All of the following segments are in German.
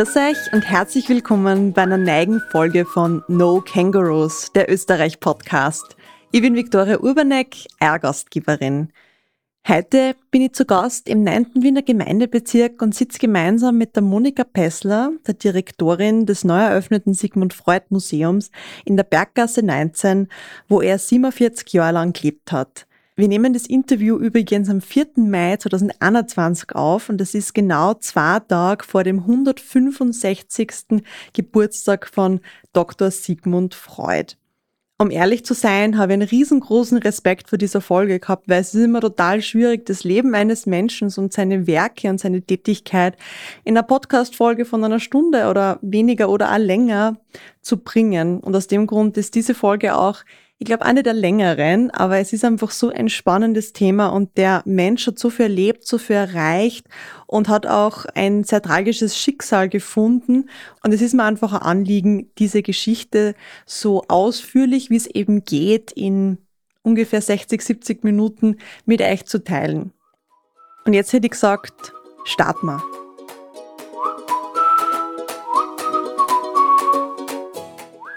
Grüß euch und herzlich willkommen bei einer neigen Folge von No Kangaroos, der Österreich-Podcast. Ich bin Viktoria Urbanek, Ehrgastgeberin. Heute bin ich zu Gast im 9. Wiener Gemeindebezirk und sitze gemeinsam mit der Monika Pessler, der Direktorin des neu eröffneten Sigmund Freud Museums in der Berggasse 19, wo er 47 Jahre lang gelebt hat. Wir nehmen das Interview übrigens am 4. Mai 2021 auf und das ist genau zwei Tage vor dem 165. Geburtstag von Dr. Sigmund Freud. Um ehrlich zu sein, habe ich einen riesengroßen Respekt vor dieser Folge gehabt, weil es ist immer total schwierig, das Leben eines Menschen und seine Werke und seine Tätigkeit in einer Podcast-Folge von einer Stunde oder weniger oder auch länger zu bringen. Und aus dem Grund ist diese Folge auch ich glaube, eine der längeren, aber es ist einfach so ein spannendes Thema und der Mensch hat so viel erlebt, so viel erreicht und hat auch ein sehr tragisches Schicksal gefunden. Und es ist mir einfach ein Anliegen, diese Geschichte so ausführlich, wie es eben geht, in ungefähr 60, 70 Minuten mit euch zu teilen. Und jetzt hätte ich gesagt, starten wir.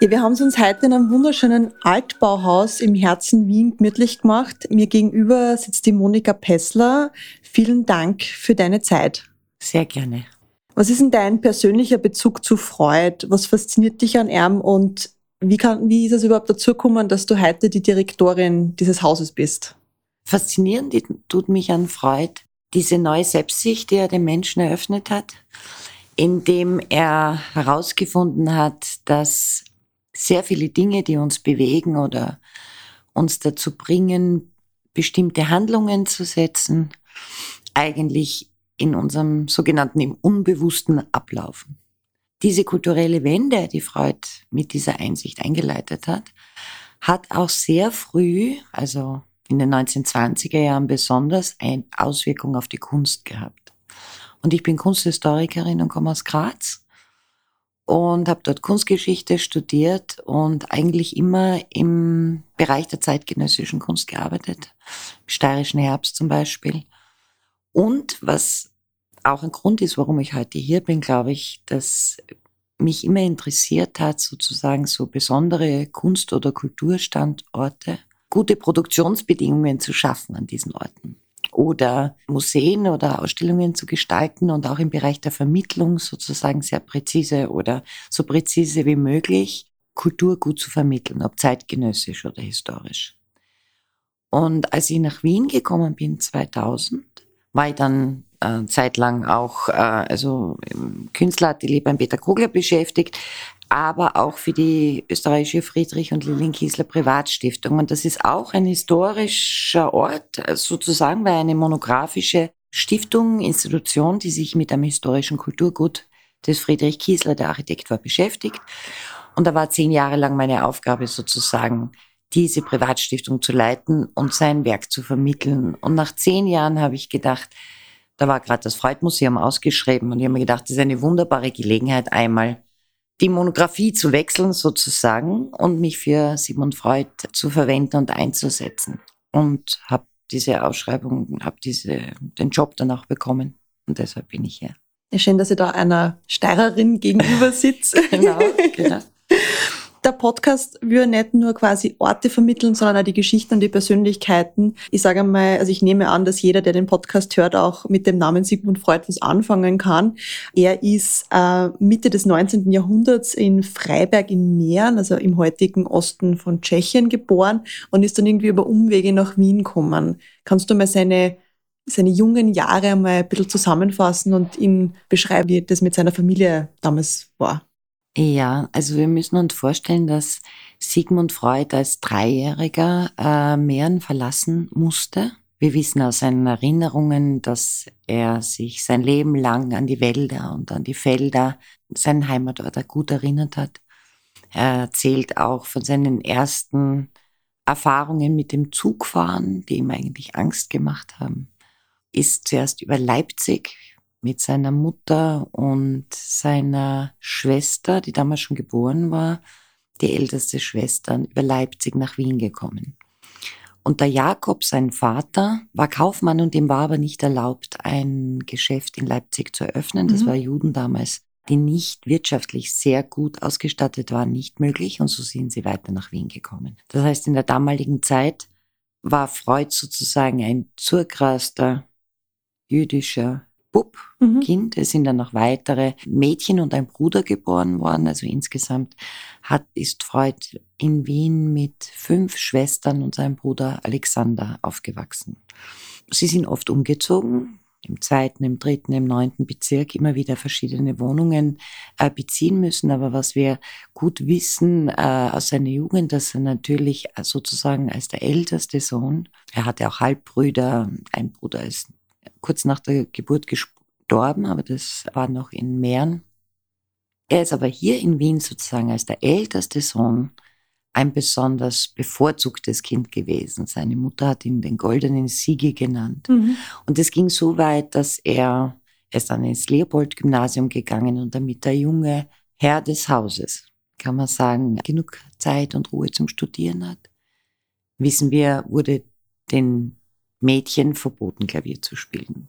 Ja, wir haben es uns heute in einem wunderschönen Altbauhaus im Herzen Wien gemütlich gemacht. Mir gegenüber sitzt die Monika Pessler. Vielen Dank für deine Zeit. Sehr gerne. Was ist denn dein persönlicher Bezug zu Freud? Was fasziniert dich an ihm und wie, kann, wie ist es überhaupt dazu gekommen, dass du heute die Direktorin dieses Hauses bist? Faszinierend tut mich an Freud diese neue Selbstsicht, die er dem Menschen eröffnet hat, indem er herausgefunden hat, dass sehr viele Dinge, die uns bewegen oder uns dazu bringen, bestimmte Handlungen zu setzen, eigentlich in unserem sogenannten im Unbewussten ablaufen. Diese kulturelle Wende, die Freud mit dieser Einsicht eingeleitet hat, hat auch sehr früh, also in den 1920er Jahren besonders, eine Auswirkung auf die Kunst gehabt. Und ich bin Kunsthistorikerin und komme aus Graz und habe dort Kunstgeschichte studiert und eigentlich immer im Bereich der zeitgenössischen Kunst gearbeitet, steirischen Herbst zum Beispiel. Und was auch ein Grund ist, warum ich heute hier bin, glaube ich, dass mich immer interessiert hat, sozusagen so besondere Kunst- oder Kulturstandorte, gute Produktionsbedingungen zu schaffen an diesen Orten oder Museen oder Ausstellungen zu gestalten und auch im Bereich der Vermittlung sozusagen sehr präzise oder so präzise wie möglich Kultur gut zu vermitteln, ob zeitgenössisch oder historisch. Und als ich nach Wien gekommen bin, 2000, war ich dann äh, zeitlang auch äh, also im Künstleratelier beim Peter Kogler beschäftigt, aber auch für die österreichische Friedrich und Lilien Kiesler Privatstiftung. Und das ist auch ein historischer Ort, sozusagen, weil eine monographische Stiftung, Institution, die sich mit einem historischen Kulturgut des Friedrich Kiesler, der Architekt war, beschäftigt. Und da war zehn Jahre lang meine Aufgabe sozusagen, diese Privatstiftung zu leiten und sein Werk zu vermitteln. Und nach zehn Jahren habe ich gedacht, da war gerade das Freud-Museum ausgeschrieben und ich habe mir gedacht, das ist eine wunderbare Gelegenheit, einmal die Monographie zu wechseln sozusagen und mich für Sigmund Freud zu verwenden und einzusetzen. Und habe diese Ausschreibung, habe diese, den Job dann auch bekommen. Und deshalb bin ich hier. Ja, schön, dass ihr da einer Steirerin gegenüber sitzt. genau, genau der Podcast würde nicht nur quasi Orte vermitteln, sondern auch die Geschichten und die Persönlichkeiten. Ich sage einmal, also ich nehme an, dass jeder, der den Podcast hört, auch mit dem Namen Sigmund Freud was anfangen kann. Er ist äh, Mitte des 19. Jahrhunderts in Freiberg in Mähren, also im heutigen Osten von Tschechien geboren und ist dann irgendwie über Umwege nach Wien gekommen. Kannst du mal seine seine jungen Jahre einmal ein bisschen zusammenfassen und ihn beschreiben, wie das mit seiner Familie damals war? Ja, also wir müssen uns vorstellen, dass Sigmund Freud als Dreijähriger äh, Mähren verlassen musste. Wir wissen aus seinen Erinnerungen, dass er sich sein Leben lang an die Wälder und an die Felder, seinen Heimatort gut erinnert hat. Er erzählt auch von seinen ersten Erfahrungen mit dem Zugfahren, die ihm eigentlich Angst gemacht haben. Ist zuerst über Leipzig mit seiner Mutter und seiner Schwester, die damals schon geboren war, die älteste Schwester, über Leipzig nach Wien gekommen. Und der Jakob, sein Vater, war Kaufmann und ihm war aber nicht erlaubt, ein Geschäft in Leipzig zu eröffnen. Das mhm. war Juden damals die nicht wirtschaftlich sehr gut ausgestattet waren, nicht möglich und so sind sie weiter nach Wien gekommen. Das heißt, in der damaligen Zeit war Freud sozusagen ein zurgraster jüdischer Bub, mhm. Kind. Es sind dann noch weitere Mädchen und ein Bruder geboren worden. Also insgesamt hat, ist Freud in Wien mit fünf Schwestern und seinem Bruder Alexander aufgewachsen. Sie sind oft umgezogen, im zweiten, im dritten, im neunten Bezirk immer wieder verschiedene Wohnungen äh, beziehen müssen. Aber was wir gut wissen äh, aus seiner Jugend, dass er natürlich sozusagen als der älteste Sohn, er hatte auch Halbbrüder, ein Bruder ist kurz nach der Geburt gestorben, aber das war noch in Mähren. Er ist aber hier in Wien sozusagen als der älteste Sohn ein besonders bevorzugtes Kind gewesen. Seine Mutter hat ihn den goldenen Siege genannt. Mhm. Und es ging so weit, dass er, er ist dann ins Leopold-Gymnasium gegangen und damit der junge Herr des Hauses, kann man sagen, genug Zeit und Ruhe zum Studieren hat. Wissen wir, wurde den Mädchen verboten, Klavier zu spielen.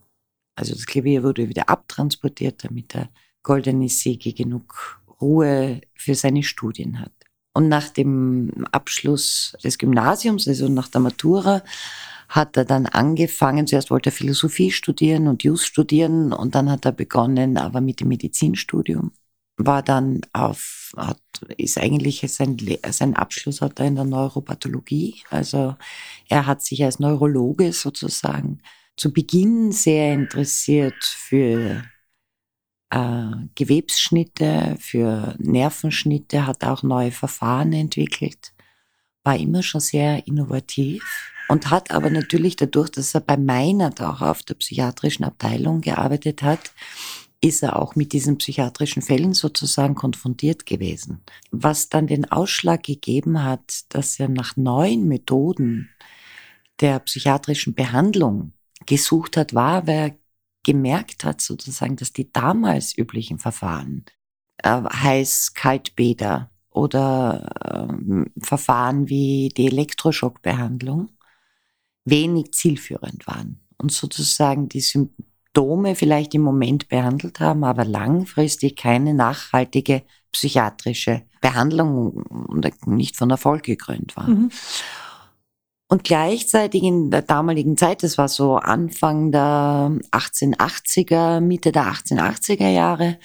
Also das Klavier wurde wieder abtransportiert, damit der goldene Siege genug Ruhe für seine Studien hat. Und nach dem Abschluss des Gymnasiums, also nach der Matura, hat er dann angefangen, zuerst wollte er Philosophie studieren und Jus studieren und dann hat er begonnen, aber mit dem Medizinstudium. War dann auf, hat, ist eigentlich sein, sein Abschluss hat er in der Neuropathologie. Also er hat sich als Neurologe sozusagen zu Beginn sehr interessiert für äh, Gewebsschnitte, für Nervenschnitte, hat auch neue Verfahren entwickelt, war immer schon sehr innovativ und hat aber natürlich dadurch, dass er bei Meinert auch auf der psychiatrischen Abteilung gearbeitet hat, ist er auch mit diesen psychiatrischen Fällen sozusagen konfrontiert gewesen. Was dann den Ausschlag gegeben hat, dass er nach neuen Methoden der psychiatrischen Behandlung gesucht hat, war, weil er gemerkt hat sozusagen, dass die damals üblichen Verfahren, äh, Heiß-Kaltbäder oder äh, Verfahren wie die Elektroschockbehandlung, wenig zielführend waren und sozusagen die Symptome vielleicht im Moment behandelt haben, aber langfristig keine nachhaltige psychiatrische Behandlung und nicht von Erfolg gekrönt waren. Mhm. Und gleichzeitig in der damaligen Zeit, das war so Anfang der 1880er, Mitte der 1880er Jahre,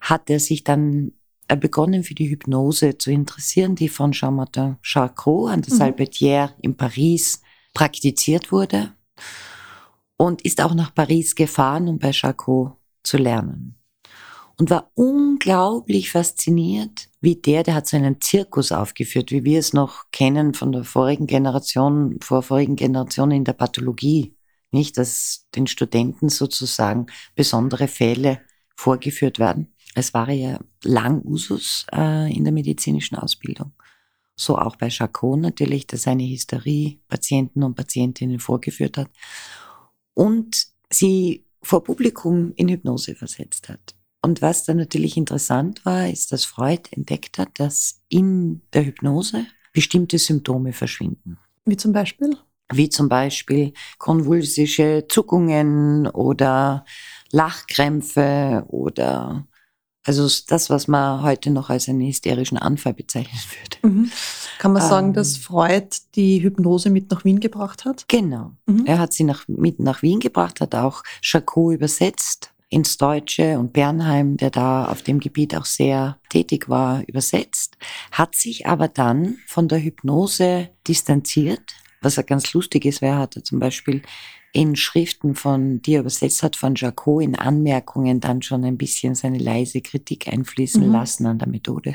hat er sich dann äh, begonnen für die Hypnose zu interessieren, die von Jean-Martin Charcot an der mhm. Salpêtrière in Paris praktiziert wurde und ist auch nach Paris gefahren, um bei Charcot zu lernen und war unglaublich fasziniert, wie der, der hat so einen Zirkus aufgeführt, wie wir es noch kennen von der vorigen Generation, vor vorigen Generationen in der Pathologie. Nicht, dass den Studenten sozusagen besondere Fälle vorgeführt werden. Es war ja lang Usus äh, in der medizinischen Ausbildung. So auch bei Charcot natürlich, dass seine Hysterie Patienten und Patientinnen vorgeführt hat und sie vor Publikum in Hypnose versetzt hat. Und was dann natürlich interessant war, ist, dass Freud entdeckt hat, dass in der Hypnose bestimmte Symptome verschwinden. Wie zum Beispiel? Wie zum Beispiel konvulsische Zuckungen oder Lachkrämpfe oder also das, was man heute noch als einen hysterischen Anfall bezeichnen würde. Mhm. Kann man sagen, ähm, dass Freud die Hypnose mit nach Wien gebracht hat? Genau. Mhm. Er hat sie nach, mit nach Wien gebracht, hat auch Charcot übersetzt ins Deutsche und Bernheim, der da auf dem Gebiet auch sehr tätig war, übersetzt, hat sich aber dann von der Hypnose distanziert. Was er ganz lustig ist, wer hatte zum Beispiel in Schriften von, die er übersetzt hat, von Jacot in Anmerkungen dann schon ein bisschen seine leise Kritik einfließen mhm. lassen an der Methode.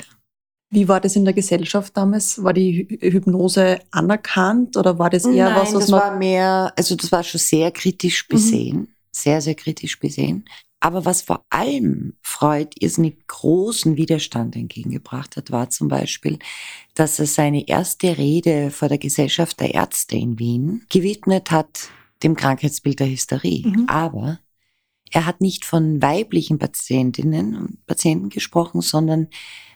Wie war das in der Gesellschaft damals? War die Hypnose anerkannt oder war das eher Nein, was, was das war mehr, also das war schon sehr kritisch mhm. besehen. Mhm. Sehr, sehr kritisch besehen. Aber was vor allem Freud irrsinnig großen Widerstand entgegengebracht hat, war zum Beispiel, dass er seine erste Rede vor der Gesellschaft der Ärzte in Wien gewidmet hat dem Krankheitsbild der Hysterie. Mhm. Aber er hat nicht von weiblichen Patientinnen und Patienten gesprochen, sondern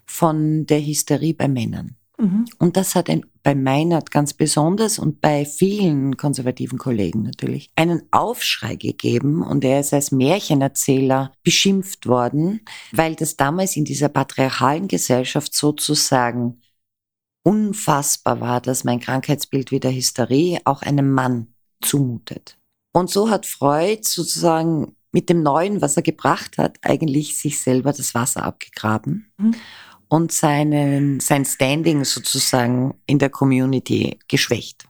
von der Hysterie bei Männern. Mhm. Und das hat ein, bei Meinert ganz besonders und bei vielen konservativen Kollegen natürlich einen Aufschrei gegeben und er ist als Märchenerzähler beschimpft worden, weil das damals in dieser patriarchalen Gesellschaft sozusagen unfassbar war, dass mein Krankheitsbild wie der Hysterie auch einem Mann zumutet. Und so hat Freud sozusagen mit dem Neuen, was er gebracht hat, eigentlich sich selber das Wasser abgegraben mhm. und seinen, sein Standing sozusagen in der Community geschwächt.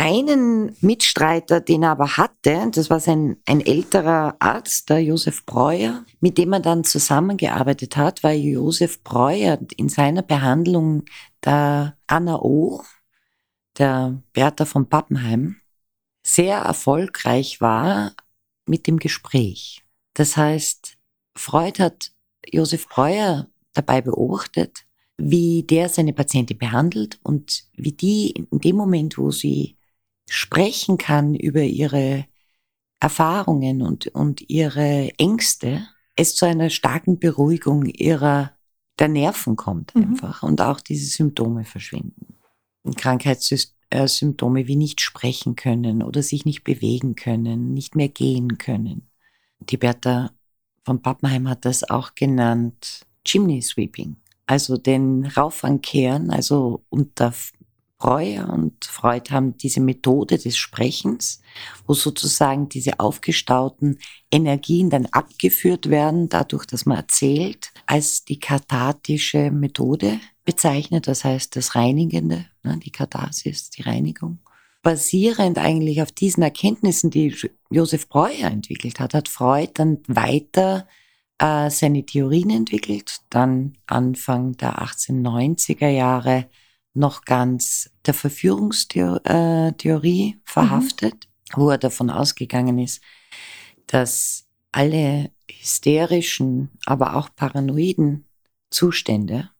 Einen Mitstreiter, den er aber hatte, das war sein, ein älterer Arzt, der Josef Breuer, mit dem er dann zusammengearbeitet hat, weil Josef Breuer in seiner Behandlung der Anna O., der Bertha von Pappenheim, sehr erfolgreich war mit dem Gespräch. Das heißt, Freud hat Josef Breuer dabei beobachtet, wie der seine Patientin behandelt und wie die in dem Moment, wo sie sprechen kann über ihre Erfahrungen und, und ihre Ängste, es zu einer starken Beruhigung ihrer der Nerven kommt mhm. einfach mhm. und auch diese Symptome verschwinden. Krankheitssymptome wie nicht sprechen können oder sich nicht bewegen können, nicht mehr gehen können. Die Bertha von Pappenheim hat das auch genannt Chimney Sweeping, also den Raufankehren, also unter Breuer und Freud haben diese Methode des Sprechens, wo sozusagen diese aufgestauten Energien dann abgeführt werden, dadurch, dass man erzählt, als die kathartische Methode bezeichnet, das heißt das Reinigende, ne, die Katharsis, die Reinigung. Basierend eigentlich auf diesen Erkenntnissen, die Josef Breuer entwickelt hat, hat Freud dann weiter äh, seine Theorien entwickelt, dann Anfang der 1890er Jahre noch ganz der Verführungstheorie äh, verhaftet, mhm. wo er davon ausgegangen ist, dass alle hysterischen, aber auch paranoiden Zustände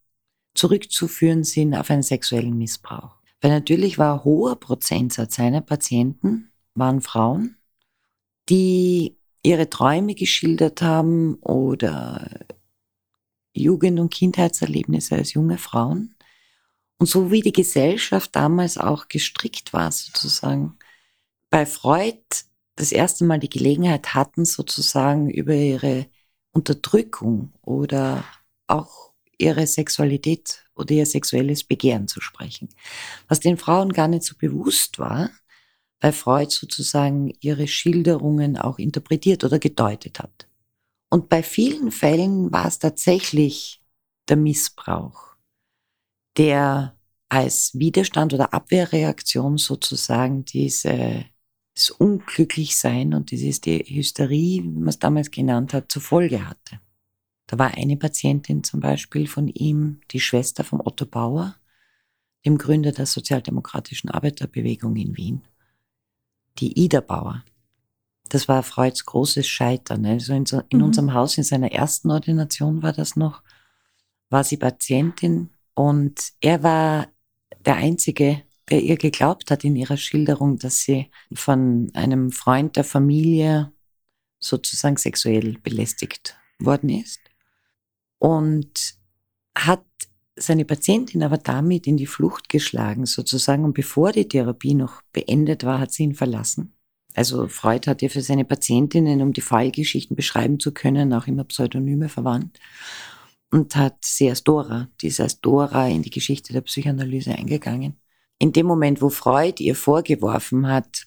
zurückzuführen sind auf einen sexuellen Missbrauch. Weil natürlich war ein hoher Prozentsatz seiner Patienten waren Frauen, die ihre Träume geschildert haben oder Jugend- und Kindheitserlebnisse als junge Frauen und so wie die Gesellschaft damals auch gestrickt war, sozusagen, bei Freud das erste Mal die Gelegenheit hatten, sozusagen über ihre Unterdrückung oder auch ihre Sexualität oder ihr sexuelles Begehren zu sprechen. Was den Frauen gar nicht so bewusst war, weil Freud sozusagen ihre Schilderungen auch interpretiert oder gedeutet hat. Und bei vielen Fällen war es tatsächlich der Missbrauch der als Widerstand oder Abwehrreaktion sozusagen dieses Unglücklichsein und dieses die Hysterie, wie man es damals genannt hat, zur Folge hatte. Da war eine Patientin zum Beispiel von ihm, die Schwester von Otto Bauer, dem Gründer der Sozialdemokratischen Arbeiterbewegung in Wien, die Ida Bauer. Das war Freuds großes Scheitern. Also in, so, in mhm. unserem Haus, in seiner ersten Ordination war das noch, war sie Patientin und er war der Einzige, der ihr geglaubt hat in ihrer Schilderung, dass sie von einem Freund der Familie sozusagen sexuell belästigt worden ist. Und hat seine Patientin aber damit in die Flucht geschlagen, sozusagen. Und bevor die Therapie noch beendet war, hat sie ihn verlassen. Also Freud hat ja für seine Patientinnen, um die Fallgeschichten beschreiben zu können, auch immer Pseudonyme verwandt und hat sie als Dora, die ist als Dora in die Geschichte der Psychoanalyse eingegangen. In dem Moment, wo Freud ihr vorgeworfen hat,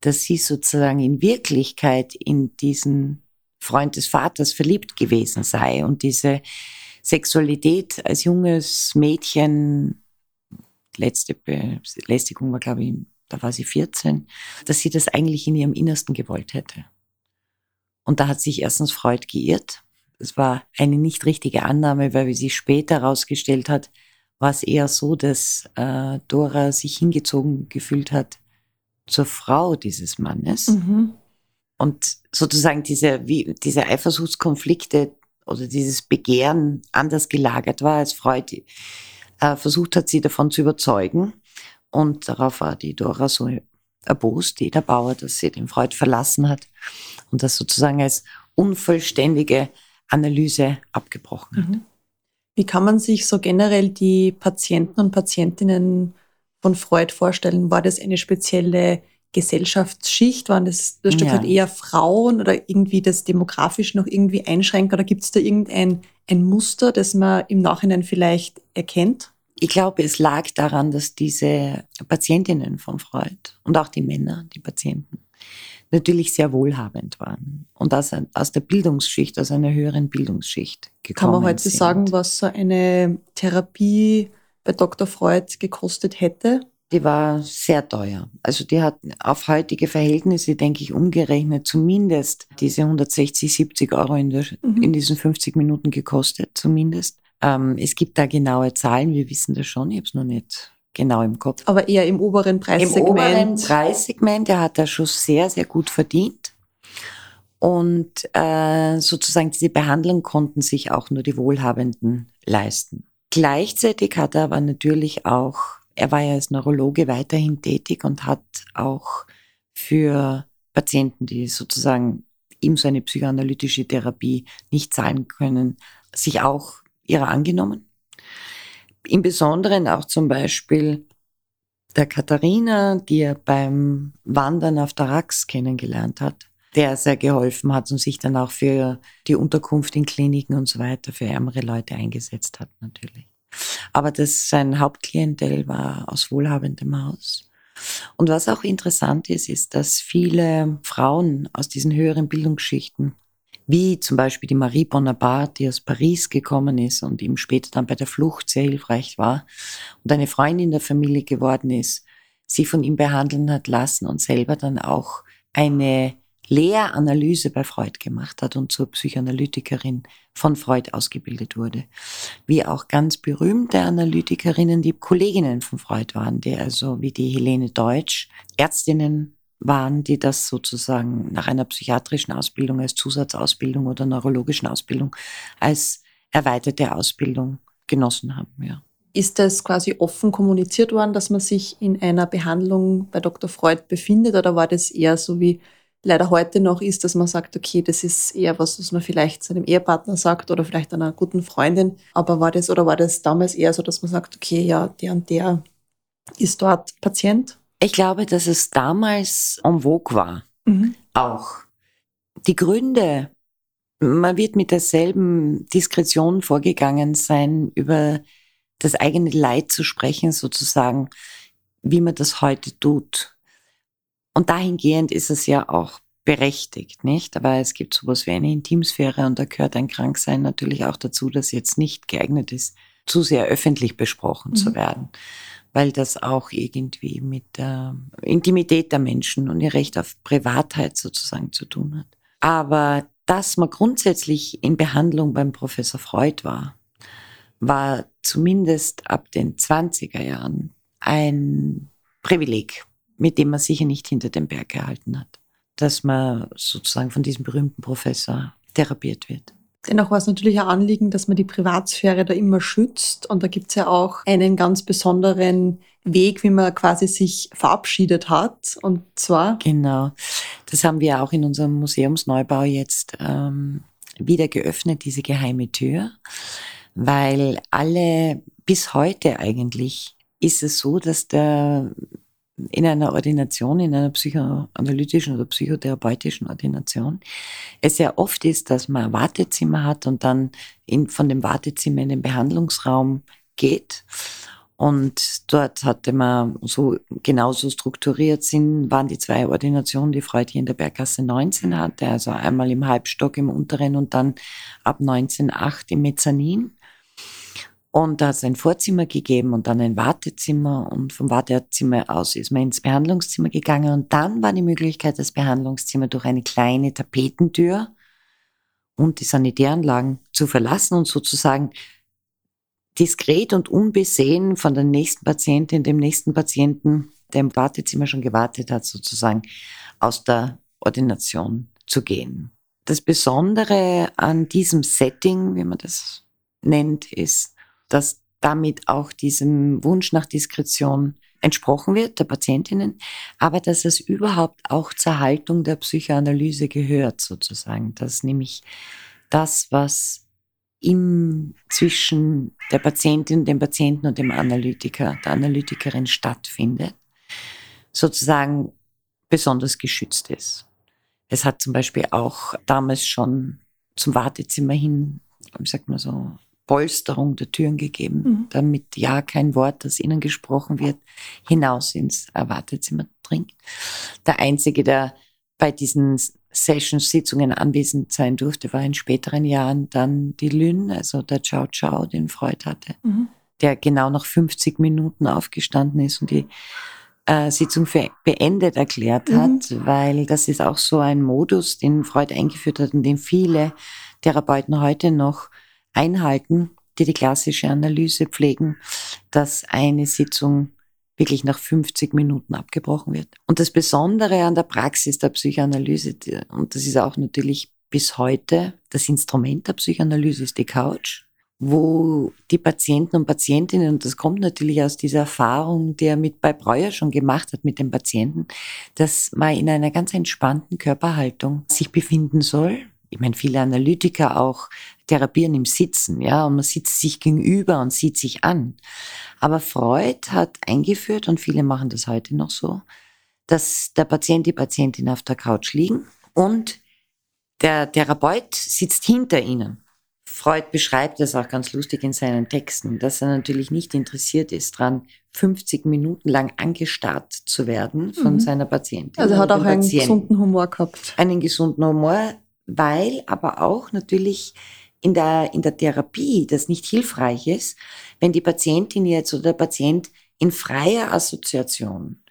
dass sie sozusagen in Wirklichkeit in diesen Freund des Vaters verliebt gewesen sei und diese Sexualität als junges Mädchen, letzte Belästigung war, glaube ich, da war sie 14, dass sie das eigentlich in ihrem Innersten gewollt hätte. Und da hat sich erstens Freud geirrt es war eine nicht richtige Annahme, weil wie sich später herausgestellt hat, war es eher so, dass äh, Dora sich hingezogen gefühlt hat zur Frau dieses Mannes. Mhm. Und sozusagen diese, wie, diese Eifersuchtskonflikte oder dieses Begehren anders gelagert war, als Freud äh, versucht hat, sie davon zu überzeugen. Und darauf war die Dora so erbost, die der Bauer, dass sie den Freud verlassen hat und das sozusagen als unvollständige Analyse abgebrochen hat. Mhm. Wie kann man sich so generell die Patienten und Patientinnen von Freud vorstellen? War das eine spezielle Gesellschaftsschicht? Waren das, das ja. halt eher Frauen oder irgendwie das demografisch noch irgendwie einschränkt? Oder gibt es da irgendein ein Muster, das man im Nachhinein vielleicht erkennt? Ich glaube, es lag daran, dass diese Patientinnen von Freud und auch die Männer, die Patienten, natürlich sehr wohlhabend waren und aus, aus der Bildungsschicht, aus einer höheren Bildungsschicht gekommen Kann man heute sind. sagen, was so eine Therapie bei Dr. Freud gekostet hätte? Die war sehr teuer. Also die hat auf heutige Verhältnisse, denke ich, umgerechnet zumindest diese 160, 70 Euro in, der, mhm. in diesen 50 Minuten gekostet, zumindest. Ähm, es gibt da genaue Zahlen, wir wissen das schon, ich habe es noch nicht genau im Kopf. Aber eher im oberen Preissegment. Im oberen Preissegment, er hat da schon sehr, sehr gut verdient. Und äh, sozusagen diese Behandlung konnten sich auch nur die Wohlhabenden leisten. Gleichzeitig hat er aber natürlich auch, er war ja als Neurologe weiterhin tätig und hat auch für Patienten, die sozusagen ihm so eine psychoanalytische Therapie nicht zahlen können, sich auch ihrer angenommen im Besonderen auch zum Beispiel der Katharina, die er beim Wandern auf der Rax kennengelernt hat, der sehr geholfen hat und sich dann auch für die Unterkunft in Kliniken und so weiter für ärmere Leute eingesetzt hat natürlich. Aber das, sein Hauptklientel war aus wohlhabendem Haus. Und was auch interessant ist, ist, dass viele Frauen aus diesen höheren Bildungsschichten wie zum Beispiel die Marie Bonaparte, die aus Paris gekommen ist und ihm später dann bei der Flucht sehr hilfreich war und eine Freundin der Familie geworden ist, sie von ihm behandeln hat lassen und selber dann auch eine Lehranalyse bei Freud gemacht hat und zur Psychoanalytikerin von Freud ausgebildet wurde. Wie auch ganz berühmte Analytikerinnen, die Kolleginnen von Freud waren, die also wie die Helene Deutsch Ärztinnen waren, die das sozusagen nach einer psychiatrischen Ausbildung als Zusatzausbildung oder neurologischen Ausbildung als erweiterte Ausbildung genossen haben. Ja. Ist das quasi offen kommuniziert worden, dass man sich in einer Behandlung bei Dr. Freud befindet oder war das eher so wie leider heute noch ist, dass man sagt, okay, das ist eher was, was man vielleicht seinem Ehepartner sagt oder vielleicht einer guten Freundin. Aber war das oder war das damals eher so, dass man sagt, okay, ja, der und der ist dort Patient? Ich glaube, dass es damals en vogue war. Mhm. Auch. Die Gründe, man wird mit derselben Diskretion vorgegangen sein, über das eigene Leid zu sprechen, sozusagen, wie man das heute tut. Und dahingehend ist es ja auch berechtigt, nicht? Aber es gibt sowas wie eine Intimsphäre und da gehört ein Kranksein natürlich auch dazu, das jetzt nicht geeignet ist, zu sehr öffentlich besprochen mhm. zu werden weil das auch irgendwie mit der Intimität der Menschen und ihr Recht auf Privatheit sozusagen zu tun hat. Aber dass man grundsätzlich in Behandlung beim Professor Freud war, war zumindest ab den 20er Jahren ein Privileg, mit dem man sicher nicht hinter dem Berg gehalten hat, dass man sozusagen von diesem berühmten Professor therapiert wird. Dennoch war es natürlich ein Anliegen, dass man die Privatsphäre da immer schützt. Und da gibt es ja auch einen ganz besonderen Weg, wie man quasi sich verabschiedet hat. Und zwar. Genau. Das haben wir auch in unserem Museumsneubau jetzt ähm, wieder geöffnet, diese geheime Tür. Weil alle, bis heute eigentlich, ist es so, dass der in einer Ordination, in einer psychoanalytischen oder psychotherapeutischen Ordination, es sehr oft ist, dass man ein Wartezimmer hat und dann in, von dem Wartezimmer in den Behandlungsraum geht. Und dort hatte man so genauso strukturiert sind, waren die zwei Ordinationen, die Freud hier in der Berggasse 19 hatte, also einmal im Halbstock im unteren und dann ab 1908 im Mezzanin. Und da hat es ein Vorzimmer gegeben und dann ein Wartezimmer und vom Wartezimmer aus ist man ins Behandlungszimmer gegangen und dann war die Möglichkeit, das Behandlungszimmer durch eine kleine Tapetentür und die Sanitäranlagen zu verlassen und sozusagen diskret und unbesehen von der nächsten Patientin, dem nächsten Patienten, der im Wartezimmer schon gewartet hat, sozusagen aus der Ordination zu gehen. Das Besondere an diesem Setting, wie man das nennt, ist, dass damit auch diesem Wunsch nach Diskretion entsprochen wird, der Patientinnen, aber dass es überhaupt auch zur Haltung der Psychoanalyse gehört, sozusagen. Dass nämlich das, was im, zwischen der Patientin, dem Patienten und dem Analytiker, der Analytikerin stattfindet, sozusagen besonders geschützt ist. Es hat zum Beispiel auch damals schon zum Wartezimmer hin, wie sagt man so, Polsterung der Türen gegeben, mhm. damit ja kein Wort, das ihnen gesprochen wird, hinaus ins Wartezimmer dringt. Der Einzige, der bei diesen Sessions, Sitzungen anwesend sein durfte, war in späteren Jahren dann die Lynn, also der Ciao Ciao, den Freud hatte, mhm. der genau nach 50 Minuten aufgestanden ist und die äh, Sitzung für beendet erklärt mhm. hat, weil das ist auch so ein Modus, den Freud eingeführt hat und den viele Therapeuten heute noch einhalten, die die klassische Analyse pflegen, dass eine Sitzung wirklich nach 50 Minuten abgebrochen wird. Und das Besondere an der Praxis der Psychoanalyse, und das ist auch natürlich bis heute das Instrument der Psychoanalyse, ist die Couch, wo die Patienten und Patientinnen, und das kommt natürlich aus dieser Erfahrung, die er mit bei Breuer schon gemacht hat mit den Patienten, dass man in einer ganz entspannten Körperhaltung sich befinden soll, ich meine, viele Analytiker auch therapieren im Sitzen, ja, und man sitzt sich gegenüber und sieht sich an. Aber Freud hat eingeführt, und viele machen das heute noch so, dass der Patient, die Patientin auf der Couch liegen und der Therapeut sitzt hinter ihnen. Freud beschreibt das auch ganz lustig in seinen Texten, dass er natürlich nicht interessiert ist dran, 50 Minuten lang angestarrt zu werden von mhm. seiner Patientin. Also er hat auch einen Patienten. gesunden Humor gehabt. Einen gesunden Humor, weil aber auch natürlich in der, in der Therapie das nicht hilfreich ist, wenn die Patientin jetzt oder der Patient in freier Assoziation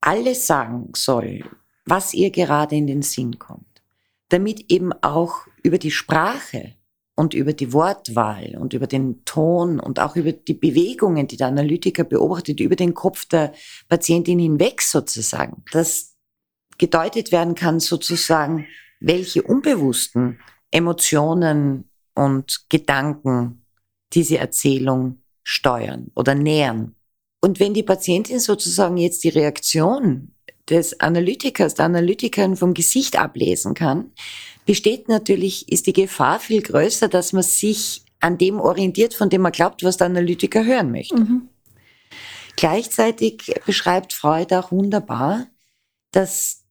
alles sagen soll, was ihr gerade in den Sinn kommt, damit eben auch über die Sprache und über die Wortwahl und über den Ton und auch über die Bewegungen, die der Analytiker beobachtet, über den Kopf der Patientin hinweg sozusagen, dass gedeutet werden kann sozusagen, welche unbewussten Emotionen und Gedanken diese Erzählung steuern oder nähern. Und wenn die Patientin sozusagen jetzt die Reaktion des Analytikers, der Analytikerin vom Gesicht ablesen kann, besteht natürlich, ist die Gefahr viel größer, dass man sich an dem orientiert, von dem man glaubt, was der Analytiker hören möchte. Mhm. Gleichzeitig beschreibt Freud auch wunderbar, dass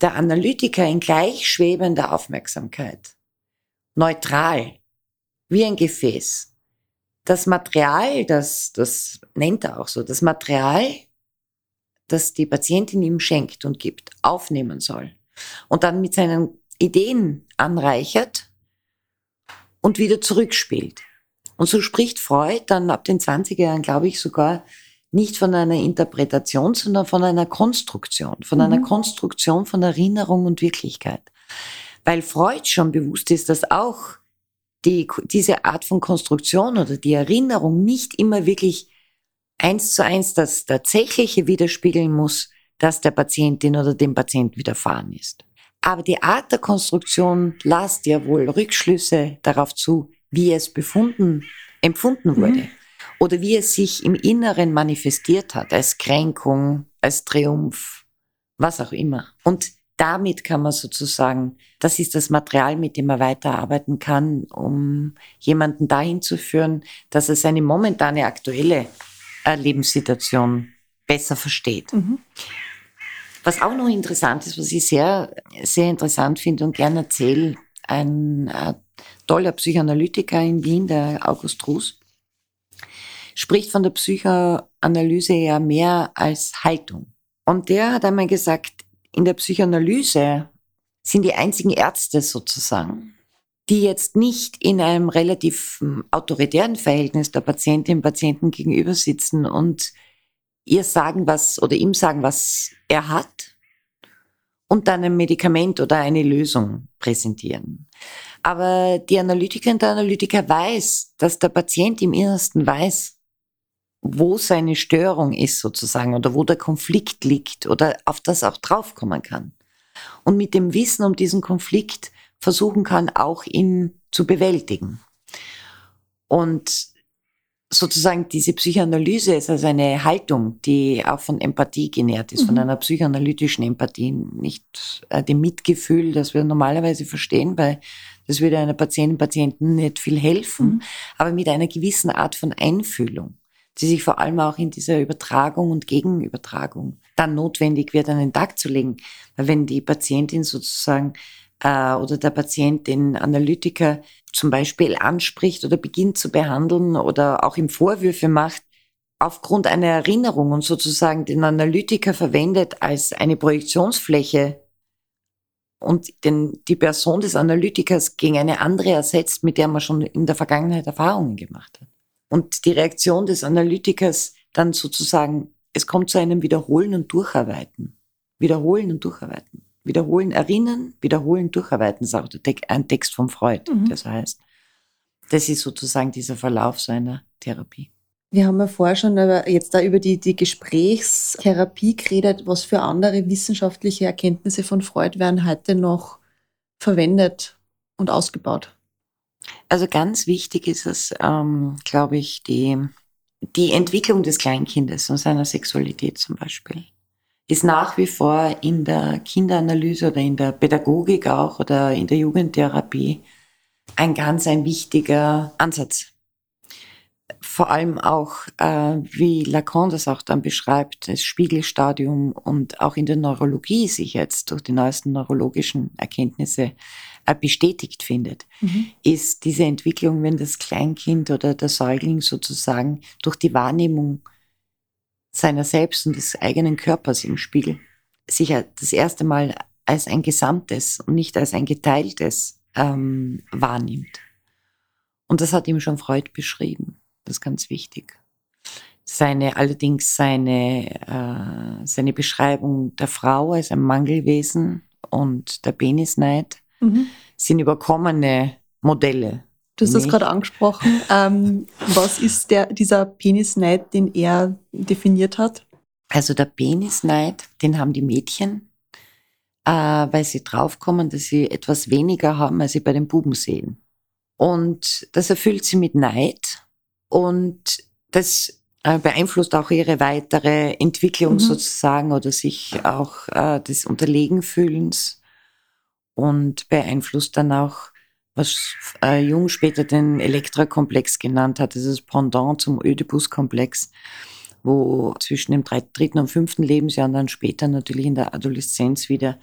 der Analytiker in gleich schwebender Aufmerksamkeit, neutral, wie ein Gefäß, das Material, das, das nennt er auch so, das Material, das die Patientin ihm schenkt und gibt, aufnehmen soll und dann mit seinen Ideen anreichert und wieder zurückspielt. Und so spricht Freud dann ab den 20er Jahren, glaube ich, sogar nicht von einer Interpretation, sondern von einer Konstruktion, von mhm. einer Konstruktion von Erinnerung und Wirklichkeit. Weil Freud schon bewusst ist, dass auch die, diese Art von Konstruktion oder die Erinnerung nicht immer wirklich eins zu eins das Tatsächliche widerspiegeln muss, dass der Patientin oder dem Patient widerfahren ist. Aber die Art der Konstruktion lasst ja wohl Rückschlüsse darauf zu, wie es befunden, empfunden wurde. Mhm oder wie es sich im Inneren manifestiert hat, als Kränkung, als Triumph, was auch immer. Und damit kann man sozusagen, das ist das Material, mit dem man weiterarbeiten kann, um jemanden dahin zu führen, dass er seine momentane aktuelle äh, Lebenssituation besser versteht. Mhm. Was auch noch interessant ist, was ich sehr, sehr interessant finde und gerne erzähle, ein äh, toller Psychoanalytiker in Wien, der August Ruß, spricht von der Psychoanalyse ja mehr als Haltung. Und der hat einmal gesagt, in der Psychoanalyse sind die einzigen Ärzte sozusagen, die jetzt nicht in einem relativ hm, autoritären Verhältnis der Patientin Patienten gegenüber sitzen und ihr sagen was oder ihm sagen, was er hat und dann ein Medikament oder eine Lösung präsentieren. Aber die Analytikerin der Analytiker weiß, dass der Patient im Innersten weiß, wo seine Störung ist sozusagen oder wo der Konflikt liegt oder auf das auch draufkommen kann. Und mit dem Wissen um diesen Konflikt versuchen kann, auch ihn zu bewältigen. Und sozusagen diese Psychoanalyse ist also eine Haltung, die auch von Empathie genährt ist, mhm. von einer psychoanalytischen Empathie, nicht äh, dem Mitgefühl, das wir normalerweise verstehen bei Das würde einer Patientin, Patienten nicht viel helfen, mhm. aber mit einer gewissen Art von Einfühlung, die sich vor allem auch in dieser Übertragung und Gegenübertragung dann notwendig wird, an den Tag zu legen. Weil wenn die Patientin sozusagen äh, oder der Patient den Analytiker zum Beispiel anspricht oder beginnt zu behandeln oder auch ihm Vorwürfe macht, aufgrund einer Erinnerung und sozusagen den Analytiker verwendet als eine Projektionsfläche und den, die Person des Analytikers gegen eine andere ersetzt, mit der man schon in der Vergangenheit Erfahrungen gemacht hat. Und die Reaktion des Analytikers dann sozusagen, es kommt zu einem Wiederholen und Durcharbeiten. Wiederholen und Durcharbeiten. Wiederholen, erinnern, wiederholen, durcharbeiten, ist auch ein Text von Freud, mhm. so heißt. Das ist sozusagen dieser Verlauf seiner Therapie. Wir haben ja vorher schon jetzt da über die, die Gesprächstherapie geredet. Was für andere wissenschaftliche Erkenntnisse von Freud werden heute noch verwendet und ausgebaut? Also ganz wichtig ist es, ähm, glaube ich, die, die Entwicklung des Kleinkindes und seiner Sexualität zum Beispiel. Ist nach wie vor in der Kinderanalyse oder in der Pädagogik auch oder in der Jugendtherapie ein ganz ein wichtiger Ansatz. Vor allem auch, äh, wie Lacan das auch dann beschreibt, das Spiegelstadium und auch in der Neurologie sich jetzt durch die neuesten neurologischen Erkenntnisse bestätigt findet, mhm. ist diese Entwicklung, wenn das Kleinkind oder der Säugling sozusagen durch die Wahrnehmung seiner selbst und des eigenen Körpers im Spiegel sich das erste Mal als ein Gesamtes und nicht als ein Geteiltes ähm, wahrnimmt. Und das hat ihm schon Freud beschrieben. Das ist ganz wichtig. Seine, allerdings seine, äh, seine Beschreibung der Frau als ein Mangelwesen und der Penisneid mhm. sind überkommene Modelle. Du hast das gerade angesprochen. Ähm, was ist der, dieser Penisneid, den er definiert hat? Also der Penisneid, den haben die Mädchen, äh, weil sie draufkommen, dass sie etwas weniger haben, als sie bei den Buben sehen. Und das erfüllt sie mit Neid und das äh, beeinflusst auch ihre weitere Entwicklung mhm. sozusagen oder sich auch äh, des Unterlegenfühlens und beeinflusst dann auch, was äh, Jung später den Elektra-Komplex genannt hat, das ist Pendant zum Ödipus-Komplex, wo zwischen dem dritten und fünften Lebensjahr und dann später natürlich in der Adoleszenz wieder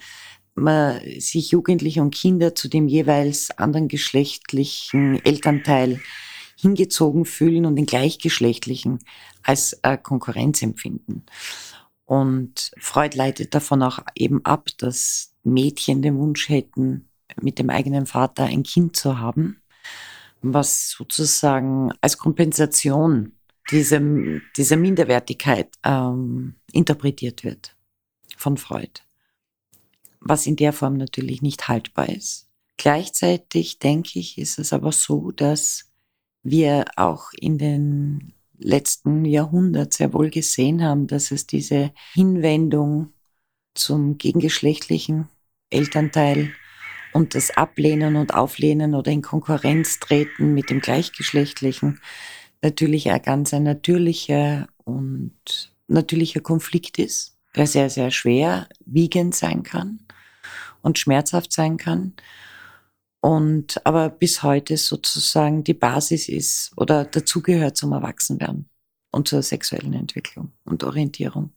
man sich Jugendliche und Kinder zu dem jeweils anderen geschlechtlichen Elternteil hingezogen fühlen und den Gleichgeschlechtlichen als äh, Konkurrenz empfinden. Und Freud leitet davon auch eben ab, dass Mädchen den Wunsch hätten, mit dem eigenen Vater ein Kind zu haben, was sozusagen als Kompensation dieser, dieser Minderwertigkeit ähm, interpretiert wird von Freud. Was in der Form natürlich nicht haltbar ist. Gleichzeitig denke ich, ist es aber so, dass wir auch in den letzten Jahrhundert sehr wohl gesehen haben, dass es diese Hinwendung zum gegengeschlechtlichen Elternteil und das Ablehnen und Auflehnen oder in Konkurrenz treten mit dem gleichgeschlechtlichen natürlich ein ganz ein natürlicher und natürlicher Konflikt ist, der sehr, sehr schwer wiegend sein kann und schmerzhaft sein kann und aber bis heute sozusagen die Basis ist oder dazugehört zum Erwachsenwerden und zur sexuellen Entwicklung und Orientierung.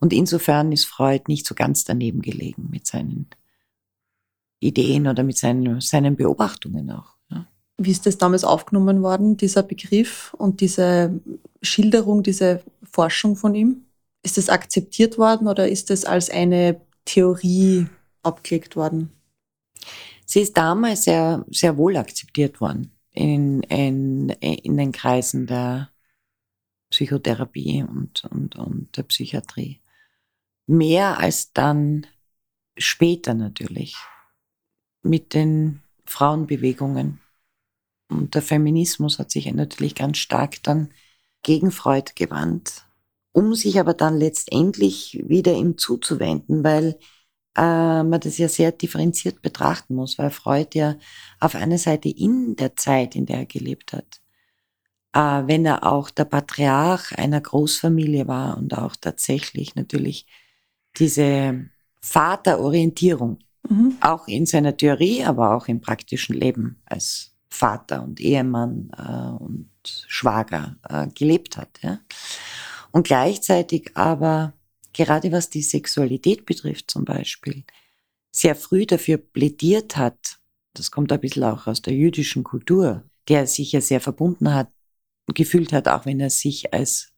Und insofern ist Freud nicht so ganz daneben gelegen mit seinen Ideen oder mit seinen, seinen Beobachtungen auch. Ja. Wie ist das damals aufgenommen worden, dieser Begriff und diese Schilderung, diese Forschung von ihm? Ist das akzeptiert worden oder ist das als eine Theorie abgelegt worden? Sie ist damals sehr, sehr wohl akzeptiert worden in, in, in den Kreisen der Psychotherapie und, und, und der Psychiatrie. Mehr als dann später natürlich mit den Frauenbewegungen. Und der Feminismus hat sich natürlich ganz stark dann gegen Freud gewandt, um sich aber dann letztendlich wieder ihm zuzuwenden, weil äh, man das ja sehr differenziert betrachten muss, weil Freud ja auf einer Seite in der Zeit, in der er gelebt hat, äh, wenn er auch der Patriarch einer Großfamilie war und auch tatsächlich natürlich diese Vaterorientierung Mhm. Auch in seiner Theorie, aber auch im praktischen Leben als Vater und Ehemann äh, und Schwager äh, gelebt hat. Ja? Und gleichzeitig aber, gerade was die Sexualität betrifft zum Beispiel, sehr früh dafür plädiert hat, das kommt ein bisschen auch aus der jüdischen Kultur, der sich ja sehr verbunden hat, gefühlt hat, auch wenn er sich als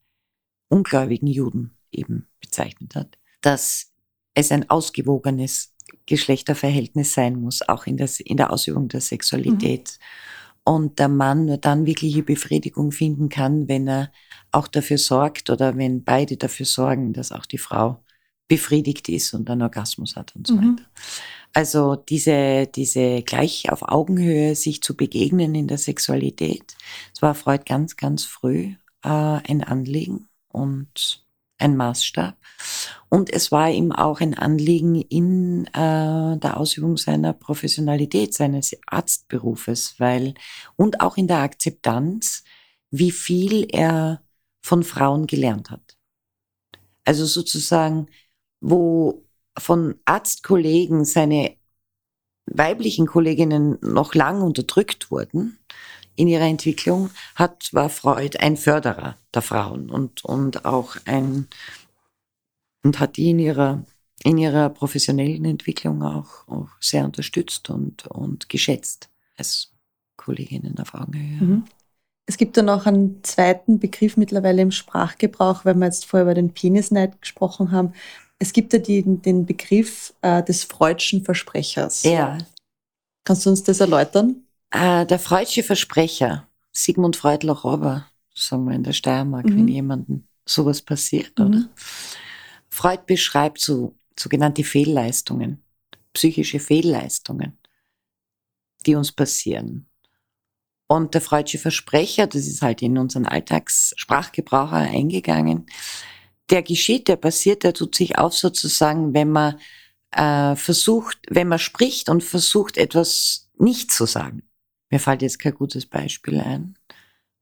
ungläubigen Juden eben bezeichnet hat, dass es ein ausgewogenes Geschlechterverhältnis sein muss, auch in, das, in der Ausübung der Sexualität. Mhm. Und der Mann nur dann wirkliche Befriedigung finden kann, wenn er auch dafür sorgt oder wenn beide dafür sorgen, dass auch die Frau befriedigt ist und einen Orgasmus hat und so mhm. weiter. Also diese, diese gleich auf Augenhöhe sich zu begegnen in der Sexualität, das war Freud ganz, ganz früh äh, ein Anliegen und ein Maßstab. Und es war ihm auch ein Anliegen in äh, der Ausübung seiner Professionalität, seines Arztberufes, weil und auch in der Akzeptanz, wie viel er von Frauen gelernt hat. Also sozusagen, wo von Arztkollegen seine weiblichen Kolleginnen noch lang unterdrückt wurden in ihrer Entwicklung, hat, war Freud ein Förderer der Frauen und, und auch ein, und hat die in ihrer, in ihrer professionellen Entwicklung auch, auch sehr unterstützt und, und geschätzt als Kolleginnen auf Augenhöhe. Mhm. Es gibt dann auch einen zweiten Begriff mittlerweile im Sprachgebrauch, weil wir jetzt vorher über den Penisneid gesprochen haben. Es gibt ja die, den Begriff äh, des Freudschen Versprechers. Ja. Kannst du uns das erläutern? Äh, der Freudsche Versprecher, Sigmund Freudler-Rober, sagen wir in der Steiermark, mhm. wenn jemandem sowas passiert, mhm. oder? Freud beschreibt so sogenannte Fehlleistungen, psychische Fehlleistungen, die uns passieren. Und der Freudsche Versprecher, das ist halt in unseren Alltagssprachgebrauch eingegangen, der geschieht, der passiert, der tut sich auf sozusagen, wenn man äh, versucht, wenn man spricht und versucht, etwas nicht zu sagen. Mir fällt jetzt kein gutes Beispiel ein.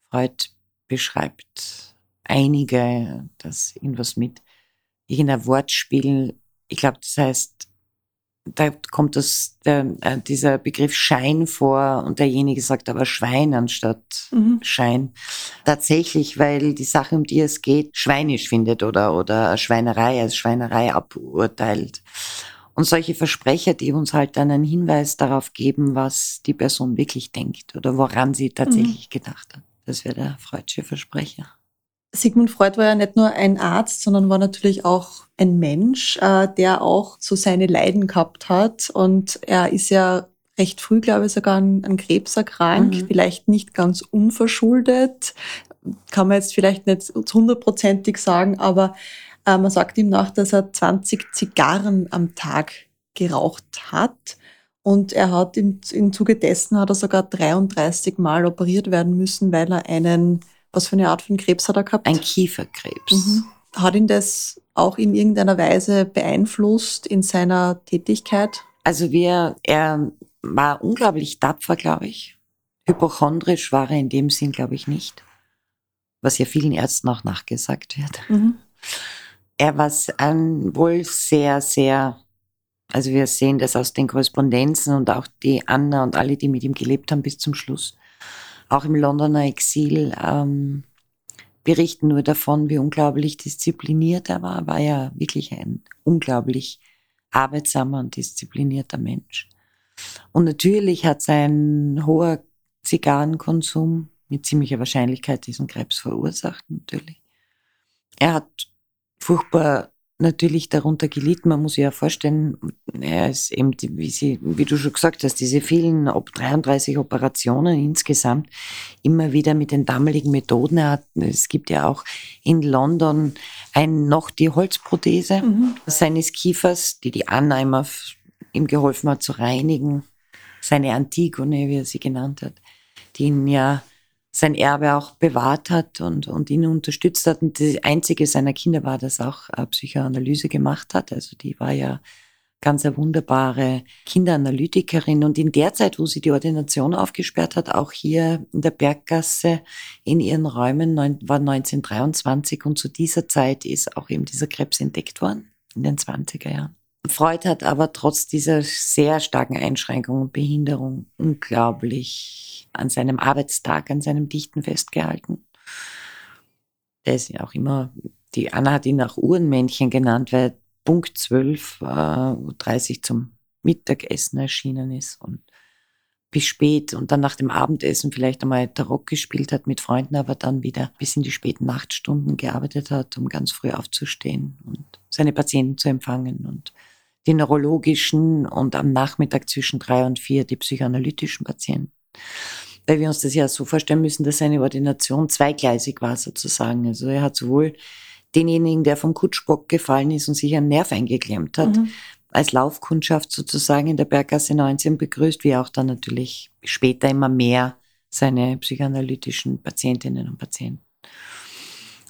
Freud beschreibt einige, das irgendwas mit irgendein Wortspiel, ich glaube, das heißt da kommt das, der, äh, dieser Begriff Schein vor und derjenige sagt aber Schwein anstatt mhm. Schein. Tatsächlich, weil die Sache, um die es geht, schweinisch findet oder, oder Schweinerei als Schweinerei aburteilt. Und solche Versprecher, die uns halt dann einen Hinweis darauf geben, was die Person wirklich denkt oder woran sie tatsächlich mhm. gedacht hat. Das wäre der Freudsche Versprecher. Sigmund Freud war ja nicht nur ein Arzt, sondern war natürlich auch ein Mensch, äh, der auch so seine Leiden gehabt hat. Und er ist ja recht früh, glaube ich, sogar an, an Krebs erkrankt, mhm. vielleicht nicht ganz unverschuldet, kann man jetzt vielleicht nicht hundertprozentig sagen, aber äh, man sagt ihm nach, dass er 20 Zigarren am Tag geraucht hat. Und er hat im, im Zuge dessen hat er sogar 33 Mal operiert werden müssen, weil er einen was für eine Art von Krebs hat er gehabt? Ein Kieferkrebs. Mhm. Hat ihn das auch in irgendeiner Weise beeinflusst in seiner Tätigkeit? Also wir, er war unglaublich tapfer, glaube ich. Hypochondrisch war er in dem Sinn, glaube ich, nicht. Was ja vielen Ärzten auch nachgesagt wird. Mhm. Er war ein, wohl sehr, sehr, also wir sehen das aus den Korrespondenzen und auch die Anna und alle, die mit ihm gelebt haben bis zum Schluss auch im Londoner Exil ähm, berichten nur davon, wie unglaublich diszipliniert er war. War ja wirklich ein unglaublich arbeitsamer und disziplinierter Mensch. Und natürlich hat sein hoher Zigarrenkonsum mit ziemlicher Wahrscheinlichkeit diesen Krebs verursacht, natürlich. Er hat furchtbar natürlich darunter gelitten. Man muss sich ja vorstellen, er ist eben, wie, sie, wie du schon gesagt hast, diese vielen 33 Operationen insgesamt immer wieder mit den damaligen Methoden. Er hat, es gibt ja auch in London ein, noch die Holzprothese mhm. seines Kiefers, die die Anna immer ihm geholfen hat zu reinigen. Seine Antigone, wie er sie genannt hat, die ihn ja sein Erbe auch bewahrt hat und, und ihn unterstützt hat. Und die einzige seiner Kinder war, das auch äh, Psychoanalyse gemacht hat. Also die war ja ganz eine wunderbare Kinderanalytikerin. Und in der Zeit, wo sie die Ordination aufgesperrt hat, auch hier in der Berggasse in ihren Räumen, war 1923. Und zu dieser Zeit ist auch eben dieser Krebs entdeckt worden, in den 20er Jahren. Freud hat aber trotz dieser sehr starken Einschränkung und Behinderung unglaublich an seinem Arbeitstag, an seinem Dichten festgehalten. Der ist ja auch immer, die Anna hat ihn auch Uhrenmännchen genannt, weil Punkt 12, äh, 30 zum Mittagessen erschienen ist und bis spät und dann nach dem Abendessen vielleicht einmal Tarot gespielt hat mit Freunden, aber dann wieder bis in die späten Nachtstunden gearbeitet hat, um ganz früh aufzustehen und seine Patienten zu empfangen und die neurologischen und am Nachmittag zwischen drei und vier die psychoanalytischen Patienten. Weil wir uns das ja so vorstellen müssen, dass seine Ordination zweigleisig war sozusagen. Also er hat sowohl denjenigen, der vom Kutschbock gefallen ist und sich einen Nerv eingeklemmt hat, mhm. als Laufkundschaft sozusagen in der Berggasse 19 begrüßt, wie auch dann natürlich später immer mehr seine psychoanalytischen Patientinnen und Patienten.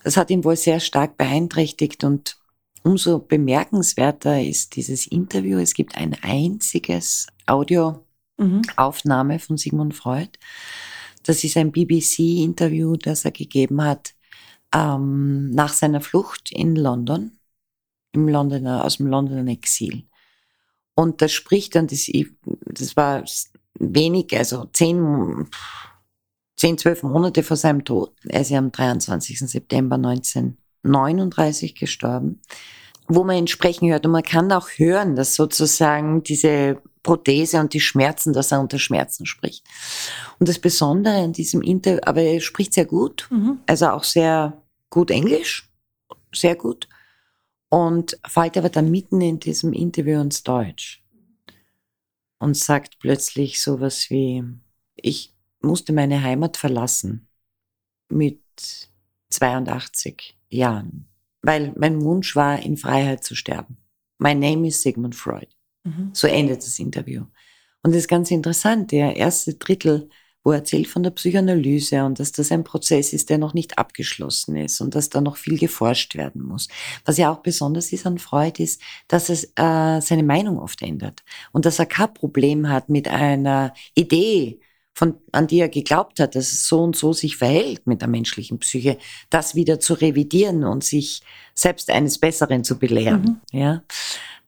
Das hat ihn wohl sehr stark beeinträchtigt und umso bemerkenswerter ist dieses Interview. Es gibt ein einziges Audioaufnahme mhm. von Sigmund Freud. Das ist ein BBC-Interview, das er gegeben hat ähm, nach seiner Flucht in London, im Londoner, aus dem Londoner Exil. Und das spricht dann, das, das war wenig, also zehn, zehn, zwölf Monate vor seinem Tod. Er ist ja am 23. September 1939 gestorben, wo man ihn sprechen hört. Und man kann auch hören, dass sozusagen diese Prothese und die Schmerzen, dass er unter Schmerzen spricht. Und das Besondere an diesem Interview, aber er spricht sehr gut, mhm. also auch sehr gut Englisch, sehr gut. Und fällt aber dann mitten in diesem Interview ins Deutsch und sagt plötzlich sowas wie, ich musste meine Heimat verlassen mit 82 Jahren, weil mein Wunsch war, in Freiheit zu sterben. My name is Sigmund Freud. Mhm. So endet das Interview. Und das ist ganz interessant. Der erste Drittel, wo er erzählt von der Psychoanalyse und dass das ein Prozess ist, der noch nicht abgeschlossen ist und dass da noch viel geforscht werden muss. Was ja auch besonders ist an Freud ist, dass es äh, seine Meinung oft ändert und dass er kein Problem hat mit einer Idee, von, an die er geglaubt hat, dass es so und so sich verhält mit der menschlichen Psyche, das wieder zu revidieren und sich selbst eines Besseren zu belehren. Mhm. Ja.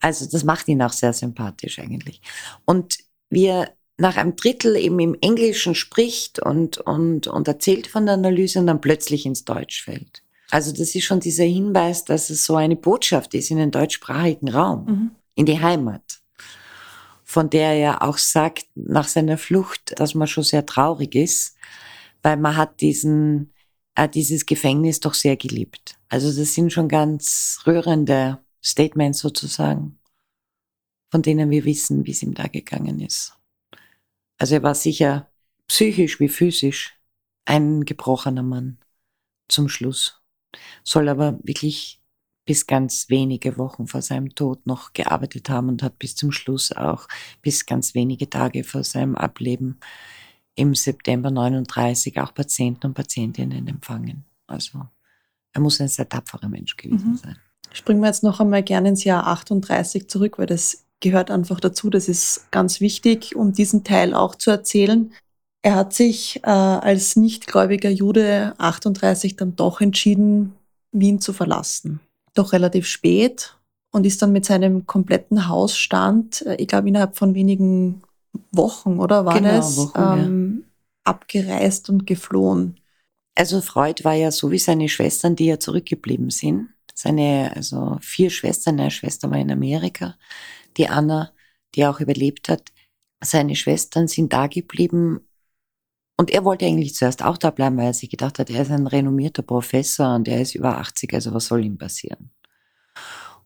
Also das macht ihn auch sehr sympathisch eigentlich. Und wir nach einem Drittel eben im Englischen spricht und, und, und erzählt von der Analyse und dann plötzlich ins Deutsch fällt. Also das ist schon dieser Hinweis, dass es so eine Botschaft ist in den deutschsprachigen Raum, mhm. in die Heimat, von der er auch sagt nach seiner Flucht, dass man schon sehr traurig ist, weil man hat diesen, äh, dieses Gefängnis doch sehr geliebt. Also das sind schon ganz rührende Statements sozusagen, von denen wir wissen, wie es ihm da gegangen ist. Also er war sicher psychisch wie physisch ein gebrochener Mann zum Schluss, soll aber wirklich bis ganz wenige Wochen vor seinem Tod noch gearbeitet haben und hat bis zum Schluss auch bis ganz wenige Tage vor seinem Ableben im September 39 auch Patienten und Patientinnen empfangen. Also er muss ein sehr tapferer Mensch gewesen mhm. sein. Springen wir jetzt noch einmal gerne ins Jahr 38 zurück, weil das gehört einfach dazu. Das ist ganz wichtig, um diesen Teil auch zu erzählen. Er hat sich äh, als nichtgläubiger Jude 38 dann doch entschieden, Wien zu verlassen. Doch relativ spät und ist dann mit seinem kompletten Hausstand, äh, ich glaube innerhalb von wenigen Wochen, oder war genau, das, Wochen, ähm, ja. abgereist und geflohen. Also Freud war ja so wie seine Schwestern, die ja zurückgeblieben sind. Seine, also vier Schwestern, eine Schwester war in Amerika, die Anna, die auch überlebt hat. Seine Schwestern sind da geblieben und er wollte eigentlich zuerst auch da bleiben, weil er sich gedacht hat, er ist ein renommierter Professor und er ist über 80, also was soll ihm passieren?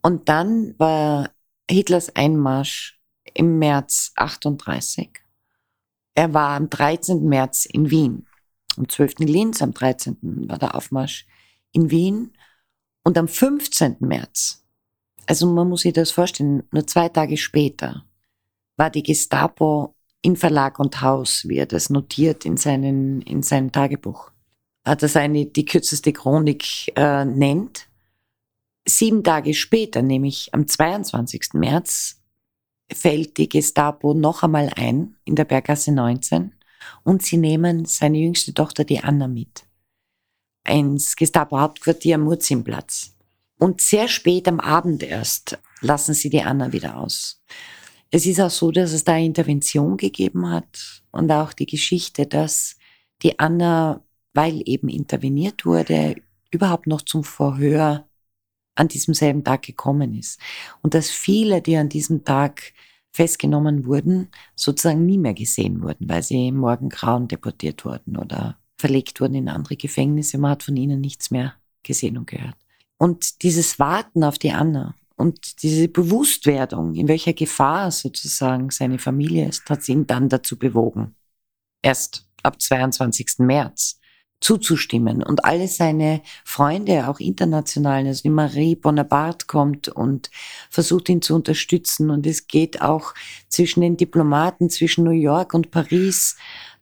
Und dann war Hitlers Einmarsch im März 38. Er war am 13. März in Wien. Am 12. Linz, am 13. war der Aufmarsch in Wien. Und am 15. März also man muss sich das vorstellen, nur zwei Tage später war die Gestapo in Verlag und Haus, wie er das notiert in, seinen, in seinem Tagebuch. Hat das eine, die kürzeste Chronik äh, nennt. Sieben Tage später, nämlich am 22. März, fällt die Gestapo noch einmal ein in der Berggasse 19 und sie nehmen seine jüngste Tochter, die Anna, mit. Ins Gestapo-Hauptquartier am Murzimplatz. Und sehr spät am Abend erst lassen sie die Anna wieder aus. Es ist auch so, dass es da Intervention gegeben hat und auch die Geschichte, dass die Anna, weil eben interveniert wurde, überhaupt noch zum Verhör an diesem selben Tag gekommen ist. Und dass viele, die an diesem Tag festgenommen wurden, sozusagen nie mehr gesehen wurden, weil sie morgengrauen deportiert wurden oder verlegt wurden in andere Gefängnisse. Man hat von ihnen nichts mehr gesehen und gehört. Und dieses Warten auf die Anna und diese Bewusstwerdung, in welcher Gefahr sozusagen seine Familie ist, hat ihn dann dazu bewogen. Erst ab 22. März zuzustimmen. Und alle seine Freunde, auch international, also die Marie Bonaparte kommt und versucht ihn zu unterstützen. Und es geht auch zwischen den Diplomaten, zwischen New York und Paris,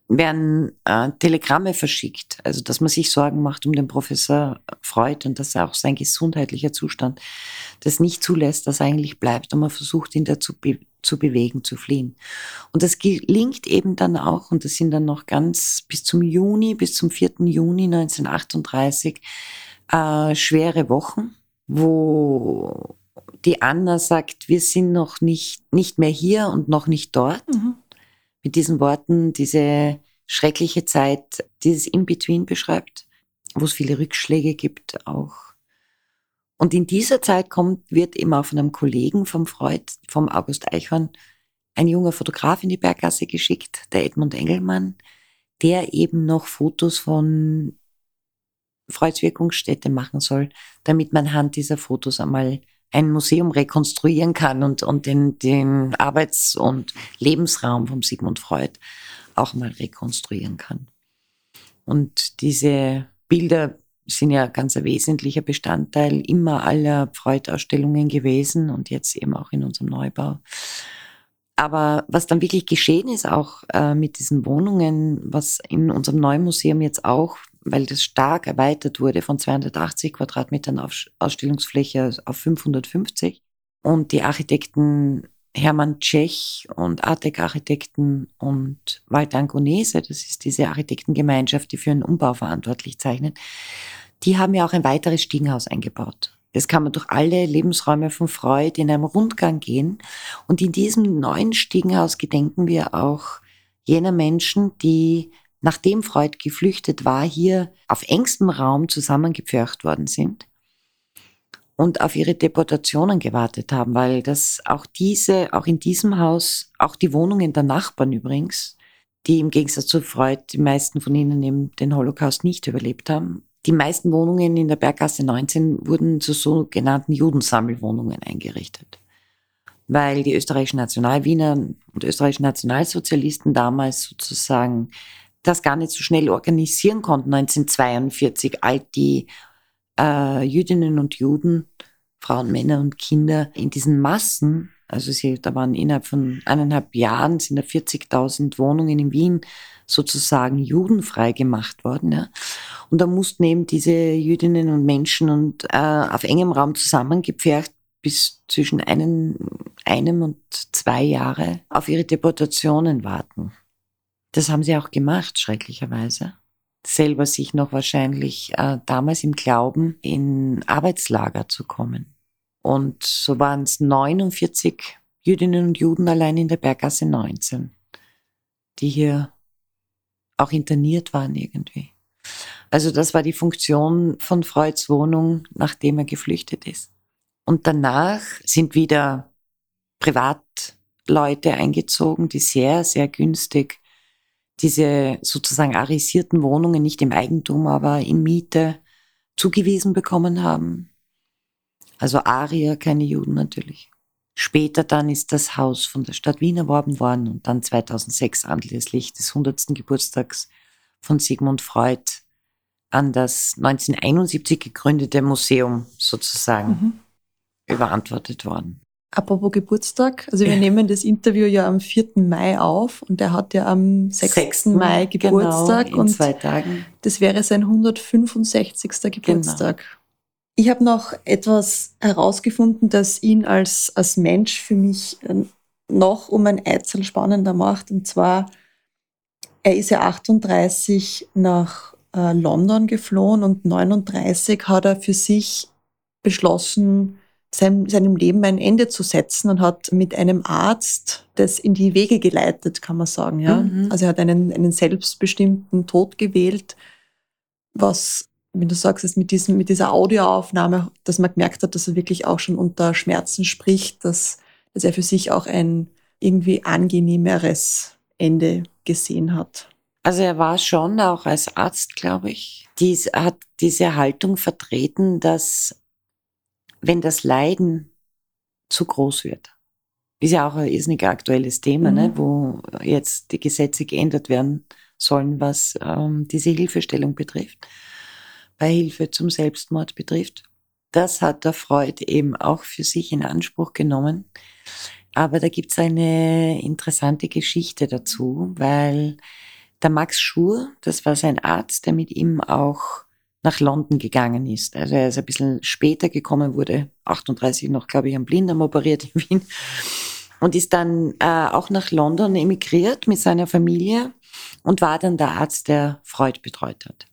werden äh, Telegramme verschickt, also dass man sich Sorgen macht um den Professor Freud und dass auch sein gesundheitlicher Zustand das nicht zulässt, dass er eigentlich bleibt und man versucht ihn dazu be zu bewegen, zu fliehen. Und das gelingt eben dann auch, und das sind dann noch ganz bis zum Juni, bis zum 4. Juni 1938, äh, schwere Wochen, wo die Anna sagt, wir sind noch nicht, nicht mehr hier und noch nicht dort. Mhm. Mit diesen Worten diese schreckliche Zeit, dieses In-Between beschreibt, wo es viele Rückschläge gibt auch. Und in dieser Zeit kommt, wird eben auch von einem Kollegen vom Freud, vom August Eichhorn, ein junger Fotograf in die Berggasse geschickt, der Edmund Engelmann, der eben noch Fotos von Freuds Wirkungsstätte machen soll, damit man anhand dieser Fotos einmal ein Museum rekonstruieren kann und, und den, den Arbeits- und Lebensraum von Sigmund Freud auch mal rekonstruieren kann. Und diese Bilder sind ja ganz ein wesentlicher Bestandteil immer aller Freud-Ausstellungen gewesen und jetzt eben auch in unserem Neubau. Aber was dann wirklich geschehen ist, auch äh, mit diesen Wohnungen, was in unserem neuen Museum jetzt auch, weil das stark erweitert wurde von 280 Quadratmetern auf Ausstellungsfläche auf 550 und die Architekten Hermann Tschech und Artek-Architekten und Walter Angonese, das ist diese Architektengemeinschaft, die für einen Umbau verantwortlich zeichnen, die haben ja auch ein weiteres Stiegenhaus eingebaut. Das kann man durch alle Lebensräume von Freud in einem Rundgang gehen. Und in diesem neuen Stiegenhaus gedenken wir auch jener Menschen, die nachdem Freud geflüchtet war, hier auf engstem Raum zusammengepfercht worden sind und auf ihre Deportationen gewartet haben, weil das auch diese, auch in diesem Haus, auch die Wohnungen der Nachbarn übrigens, die im Gegensatz zu Freud, die meisten von ihnen eben den Holocaust nicht überlebt haben. Die meisten Wohnungen in der Berggasse 19 wurden zu sogenannten Judensammelwohnungen eingerichtet. Weil die österreichischen Nationalwiener und österreichischen Nationalsozialisten damals sozusagen das gar nicht so schnell organisieren konnten, 1942, all die äh, Jüdinnen und Juden, Frauen, Männer und Kinder in diesen Massen, also sie, da waren innerhalb von eineinhalb Jahren sind da 40.000 Wohnungen in Wien sozusagen judenfrei gemacht worden. Ja. Und da mussten eben diese Jüdinnen und Menschen und äh, auf engem Raum zusammengepfercht bis zwischen einem, einem und zwei Jahre auf ihre Deportationen warten. Das haben sie auch gemacht, schrecklicherweise selber sich noch wahrscheinlich äh, damals im Glauben, in Arbeitslager zu kommen. Und so waren es 49 Jüdinnen und Juden allein in der Berggasse 19, die hier auch interniert waren irgendwie. Also das war die Funktion von Freuds Wohnung, nachdem er geflüchtet ist. Und danach sind wieder Privatleute eingezogen, die sehr, sehr günstig diese sozusagen arisierten Wohnungen nicht im Eigentum, aber in Miete zugewiesen bekommen haben. Also Arier, keine Juden natürlich. Später dann ist das Haus von der Stadt Wien erworben worden und dann 2006 anlässlich des 100. Geburtstags von Sigmund Freud an das 1971 gegründete Museum sozusagen mhm. überantwortet worden. Apropos Geburtstag, also wir nehmen das Interview ja am 4. Mai auf und er hat ja am 6. 6. Mai genau, Geburtstag genau, in und zwei Tagen. das wäre sein 165. Geburtstag. Genau. Ich habe noch etwas herausgefunden, das ihn als, als Mensch für mich äh, noch um ein Eizel spannender macht. Und zwar, er ist ja 38 nach äh, London geflohen und 39 hat er für sich beschlossen, seinem, seinem Leben ein Ende zu setzen und hat mit einem Arzt das in die Wege geleitet, kann man sagen. Ja? Mhm. Also er hat einen, einen selbstbestimmten Tod gewählt, was, wie du sagst, ist mit, diesem, mit dieser Audioaufnahme, dass man gemerkt hat, dass er wirklich auch schon unter Schmerzen spricht, dass, dass er für sich auch ein irgendwie angenehmeres Ende gesehen hat. Also er war schon auch als Arzt, glaube ich, dies, hat diese Haltung vertreten, dass wenn das Leiden zu groß wird, ist ja auch ein irrsinnig aktuelles Thema, ne, mhm. ne, wo jetzt die Gesetze geändert werden sollen, was ähm, diese Hilfestellung betrifft, bei Hilfe zum Selbstmord betrifft. Das hat der Freud eben auch für sich in Anspruch genommen. Aber da gibt's eine interessante Geschichte dazu, weil der Max Schur, das war sein Arzt, der mit ihm auch nach London gegangen ist. Also er ist ein bisschen später gekommen, wurde 38 noch, glaube ich, am Blinddarm operiert in Wien und ist dann äh, auch nach London emigriert mit seiner Familie und war dann der Arzt, der Freud betreut hat.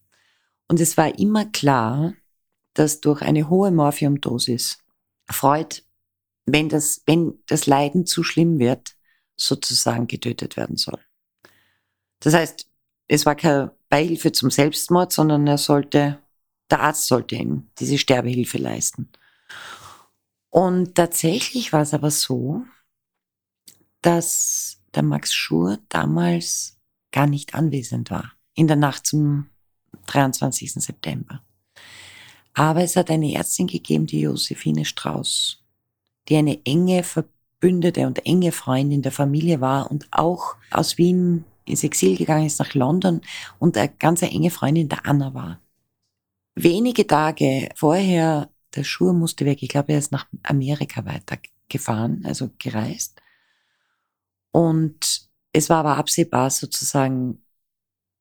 Und es war immer klar, dass durch eine hohe Morphiumdosis Freud, wenn das, wenn das Leiden zu schlimm wird, sozusagen getötet werden soll. Das heißt, es war keine Beihilfe zum Selbstmord, sondern er sollte, der Arzt sollte ihm diese Sterbehilfe leisten. Und tatsächlich war es aber so, dass der Max Schur damals gar nicht anwesend war, in der Nacht zum 23. September. Aber es hat eine Ärztin gegeben, die Josephine Strauß, die eine enge Verbündete und enge Freundin der Familie war und auch aus Wien ins Exil gegangen ist nach London und eine ganz enge Freundin der Anna war. Wenige Tage vorher, der Schur musste weg, ich glaube, er ist nach Amerika weitergefahren, also gereist. Und es war aber absehbar sozusagen,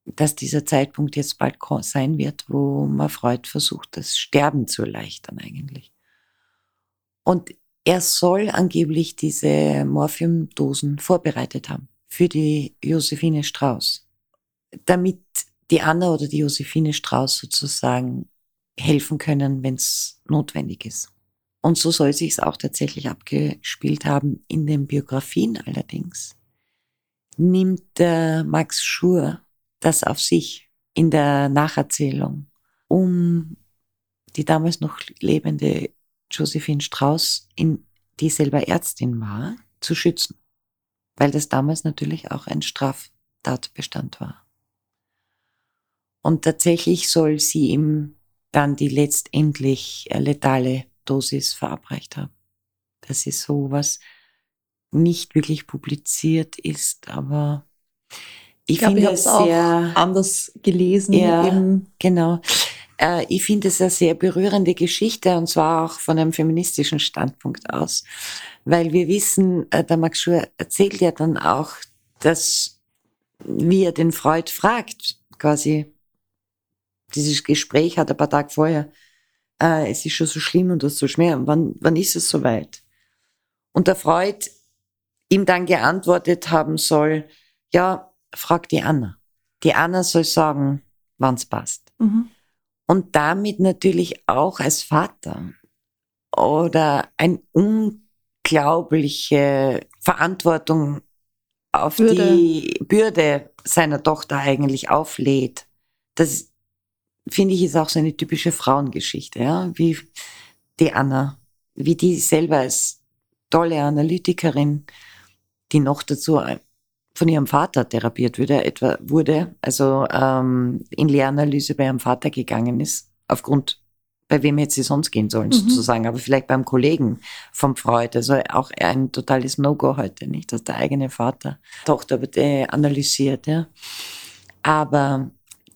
dass dieser Zeitpunkt jetzt bald sein wird, wo man Freud versucht, das Sterben zu erleichtern eigentlich. Und er soll angeblich diese Morphiumdosen vorbereitet haben für die Josephine Strauß, damit die Anna oder die Josephine Strauß sozusagen helfen können, wenn es notwendig ist. Und so soll sich es auch tatsächlich abgespielt haben. In den Biografien allerdings nimmt der Max Schur das auf sich in der Nacherzählung, um die damals noch lebende Josephine Strauß, in, die selber Ärztin war, zu schützen weil das damals natürlich auch ein Straftatbestand war. Und tatsächlich soll sie ihm dann die letztendlich äh, letale Dosis verabreicht haben. Das ist so was nicht wirklich publiziert ist, aber ich, ich finde es sehr anders gelesen. Ja, eben. genau. Äh, ich finde es eine sehr berührende Geschichte und zwar auch von einem feministischen Standpunkt aus, weil wir wissen, äh, der Max Schur erzählt ja dann auch, dass wie er den Freud fragt, quasi dieses Gespräch hat ein paar Tage vorher, äh, es ist schon so schlimm und das so schwer, wann, wann ist es soweit? Und der Freud ihm dann geantwortet haben soll, ja, frag die Anna. Die Anna soll sagen, wann's passt. Mhm und damit natürlich auch als Vater oder eine unglaubliche Verantwortung auf Bürde. die Bürde seiner Tochter eigentlich auflädt. Das finde ich ist auch so eine typische Frauengeschichte, ja, wie die Anna, wie die selber als tolle Analytikerin, die noch dazu von ihrem Vater therapiert wurde, etwa wurde, also ähm, in Lehranalyse bei ihrem Vater gegangen ist, aufgrund, bei wem hätte sie sonst gehen sollen, mhm. sozusagen, aber vielleicht beim Kollegen vom Freud, also auch ein totales No-Go heute, nicht, dass der eigene Vater Tochter wird äh, analysiert, ja. Aber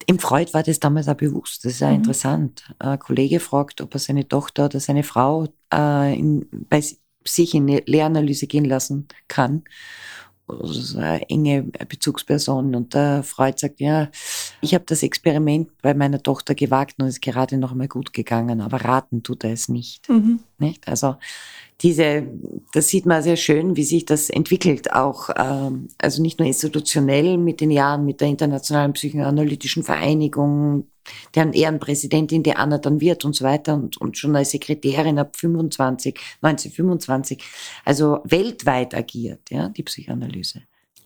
im Freud war das damals auch bewusst. Das ist ja mhm. interessant. Ein Kollege fragt, ob er seine Tochter oder seine Frau äh, in, bei sich in eine Lehranalyse gehen lassen kann also eine enge Bezugsperson. Und der Freud sagt, ja, ich habe das Experiment bei meiner Tochter gewagt und es ist gerade noch einmal gut gegangen, aber raten tut er es nicht. Mhm. nicht? Also diese, das sieht man sehr schön, wie sich das entwickelt, auch ähm, also nicht nur institutionell mit den Jahren mit der Internationalen Psychoanalytischen Vereinigung, deren Ehrenpräsidentin die Anna dann wird und so weiter und, und schon als Sekretärin ab 25, 1925, also weltweit agiert, ja, die Psychoanalyse,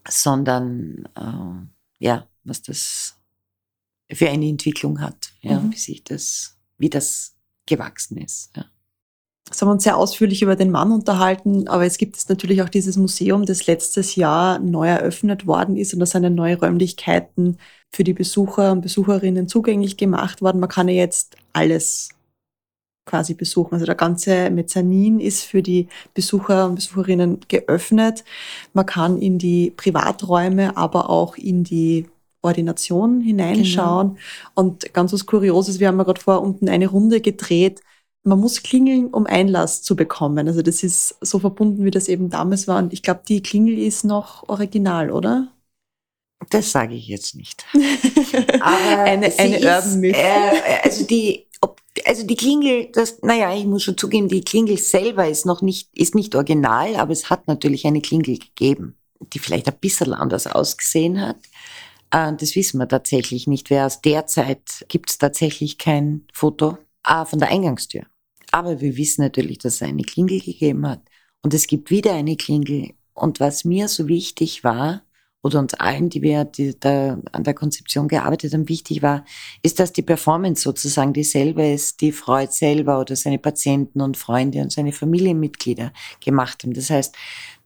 sondern äh, ja, was das für eine Entwicklung hat, ja, mhm. wie sich das, wie das gewachsen ist. Ja. Das haben wir uns sehr ausführlich über den Mann unterhalten, aber es gibt es natürlich auch dieses Museum, das letztes Jahr neu eröffnet worden ist und da sind neue Räumlichkeiten für die Besucher und Besucherinnen zugänglich gemacht worden. Man kann ja jetzt alles quasi besuchen. Also der ganze Mezzanin ist für die Besucher und Besucherinnen geöffnet. Man kann in die Privaträume, aber auch in die Ordination hineinschauen. Genau. Und ganz was Kurioses, wir haben ja gerade vor unten eine Runde gedreht man muss klingeln, um Einlass zu bekommen. Also das ist so verbunden, wie das eben damals war. Und ich glaube, die Klingel ist noch original, oder? Das sage ich jetzt nicht. Aber eine eine Urban Myth. Äh, also die, ob, also die Klingel, das, naja, ich muss schon zugeben, die Klingel selber ist noch nicht, ist nicht original, aber es hat natürlich eine Klingel gegeben, die vielleicht ein bisschen anders ausgesehen hat. Äh, das wissen wir tatsächlich nicht. Wer aus der Zeit gibt es tatsächlich kein Foto von der Eingangstür. Aber wir wissen natürlich, dass es eine Klingel gegeben hat. Und es gibt wieder eine Klingel. Und was mir so wichtig war, oder uns allen, die wir die, da an der Konzeption gearbeitet haben, wichtig war, ist, dass die Performance sozusagen dieselbe ist, die Freud selber oder seine Patienten und Freunde und seine Familienmitglieder gemacht haben. Das heißt,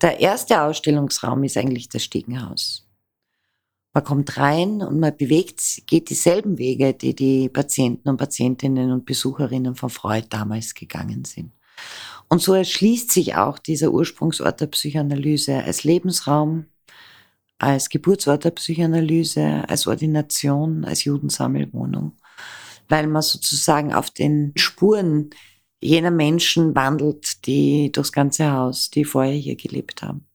der erste Ausstellungsraum ist eigentlich das Stiegenhaus. Man kommt rein und man bewegt, geht dieselben Wege, die die Patienten und Patientinnen und Besucherinnen von Freud damals gegangen sind. Und so erschließt sich auch dieser Ursprungsort der Psychoanalyse als Lebensraum, als Geburtsort der Psychoanalyse, als Ordination, als Judensammelwohnung, weil man sozusagen auf den Spuren jener Menschen wandelt, die durchs ganze Haus, die vorher hier gelebt haben.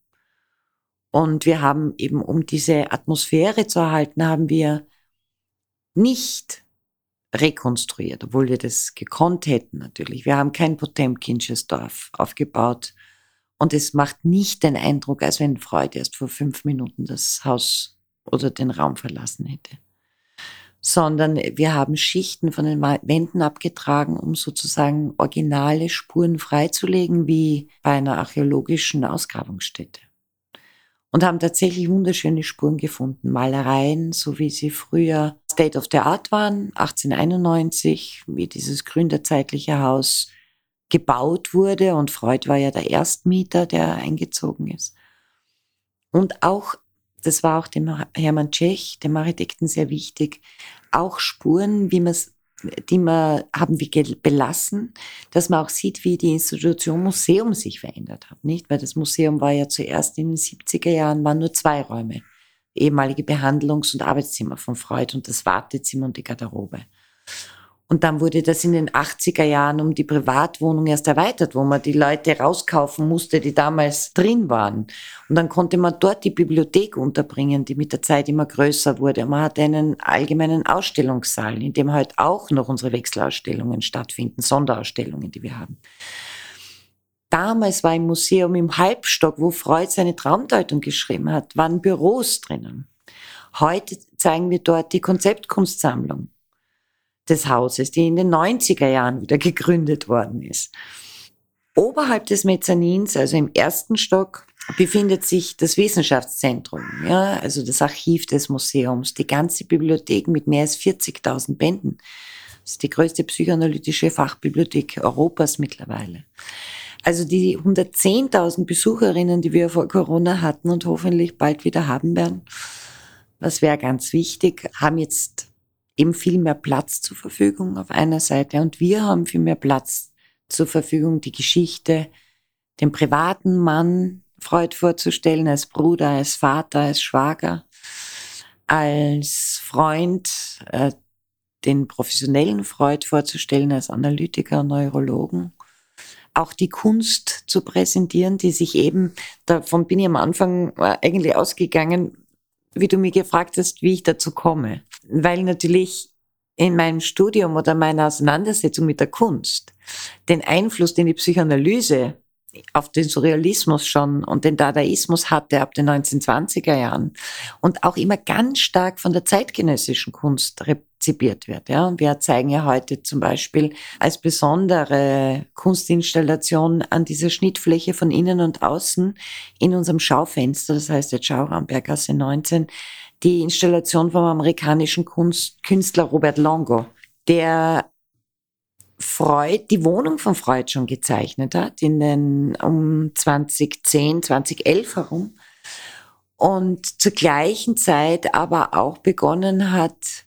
Und wir haben eben, um diese Atmosphäre zu erhalten, haben wir nicht rekonstruiert, obwohl wir das gekonnt hätten natürlich. Wir haben kein Potemkinsches Dorf aufgebaut. Und es macht nicht den Eindruck, als wenn Freud erst vor fünf Minuten das Haus oder den Raum verlassen hätte. Sondern wir haben Schichten von den Wänden abgetragen, um sozusagen originale Spuren freizulegen, wie bei einer archäologischen Ausgrabungsstätte und haben tatsächlich wunderschöne Spuren gefunden. Malereien, so wie sie früher State of the Art waren, 1891, wie dieses gründerzeitliche Haus gebaut wurde und Freud war ja der Erstmieter, der eingezogen ist. Und auch, das war auch dem Hermann Tschech, dem Architekten sehr wichtig, auch Spuren, wie man es die wir haben wir belassen, dass man auch sieht, wie die Institution Museum sich verändert hat, nicht? Weil das Museum war ja zuerst in den 70er Jahren waren nur zwei Räume, ehemalige Behandlungs- und Arbeitszimmer von Freud und das Wartezimmer und die Garderobe. Und dann wurde das in den 80er Jahren um die Privatwohnung erst erweitert, wo man die Leute rauskaufen musste, die damals drin waren. Und dann konnte man dort die Bibliothek unterbringen, die mit der Zeit immer größer wurde. man hatte einen allgemeinen Ausstellungssaal, in dem halt auch noch unsere Wechselausstellungen stattfinden, Sonderausstellungen, die wir haben. Damals war im Museum im Halbstock, wo Freud seine Traumdeutung geschrieben hat, waren Büros drinnen. Heute zeigen wir dort die Konzeptkunstsammlung des Hauses, die in den 90er Jahren wieder gegründet worden ist. Oberhalb des Mezzanins, also im ersten Stock, befindet sich das Wissenschaftszentrum, ja, also das Archiv des Museums, die ganze Bibliothek mit mehr als 40.000 Bänden. Das ist die größte psychoanalytische Fachbibliothek Europas mittlerweile. Also die 110.000 Besucherinnen, die wir vor Corona hatten und hoffentlich bald wieder haben werden, das wäre ganz wichtig, haben jetzt eben viel mehr Platz zur Verfügung auf einer Seite und wir haben viel mehr Platz zur Verfügung, die Geschichte, den privaten Mann Freud vorzustellen, als Bruder, als Vater, als Schwager, als Freund, äh, den professionellen Freud vorzustellen, als Analytiker, Neurologen. Auch die Kunst zu präsentieren, die sich eben, davon bin ich am Anfang äh, eigentlich ausgegangen, wie du mich gefragt hast, wie ich dazu komme. Weil natürlich in meinem Studium oder meiner Auseinandersetzung mit der Kunst den Einfluss, den die Psychoanalyse auf den Surrealismus schon und den Dadaismus hatte ab den 1920er Jahren und auch immer ganz stark von der zeitgenössischen Kunst rezipiert wird. Ja. Und wir zeigen ja heute zum Beispiel als besondere Kunstinstallation an dieser Schnittfläche von innen und außen in unserem Schaufenster, das heißt jetzt Schauraum Berggasse 19, die Installation vom amerikanischen Kunst Künstler Robert Longo, der Freud, die Wohnung von Freud schon gezeichnet hat, in den um 2010, 2011 herum. Und zur gleichen Zeit aber auch begonnen hat,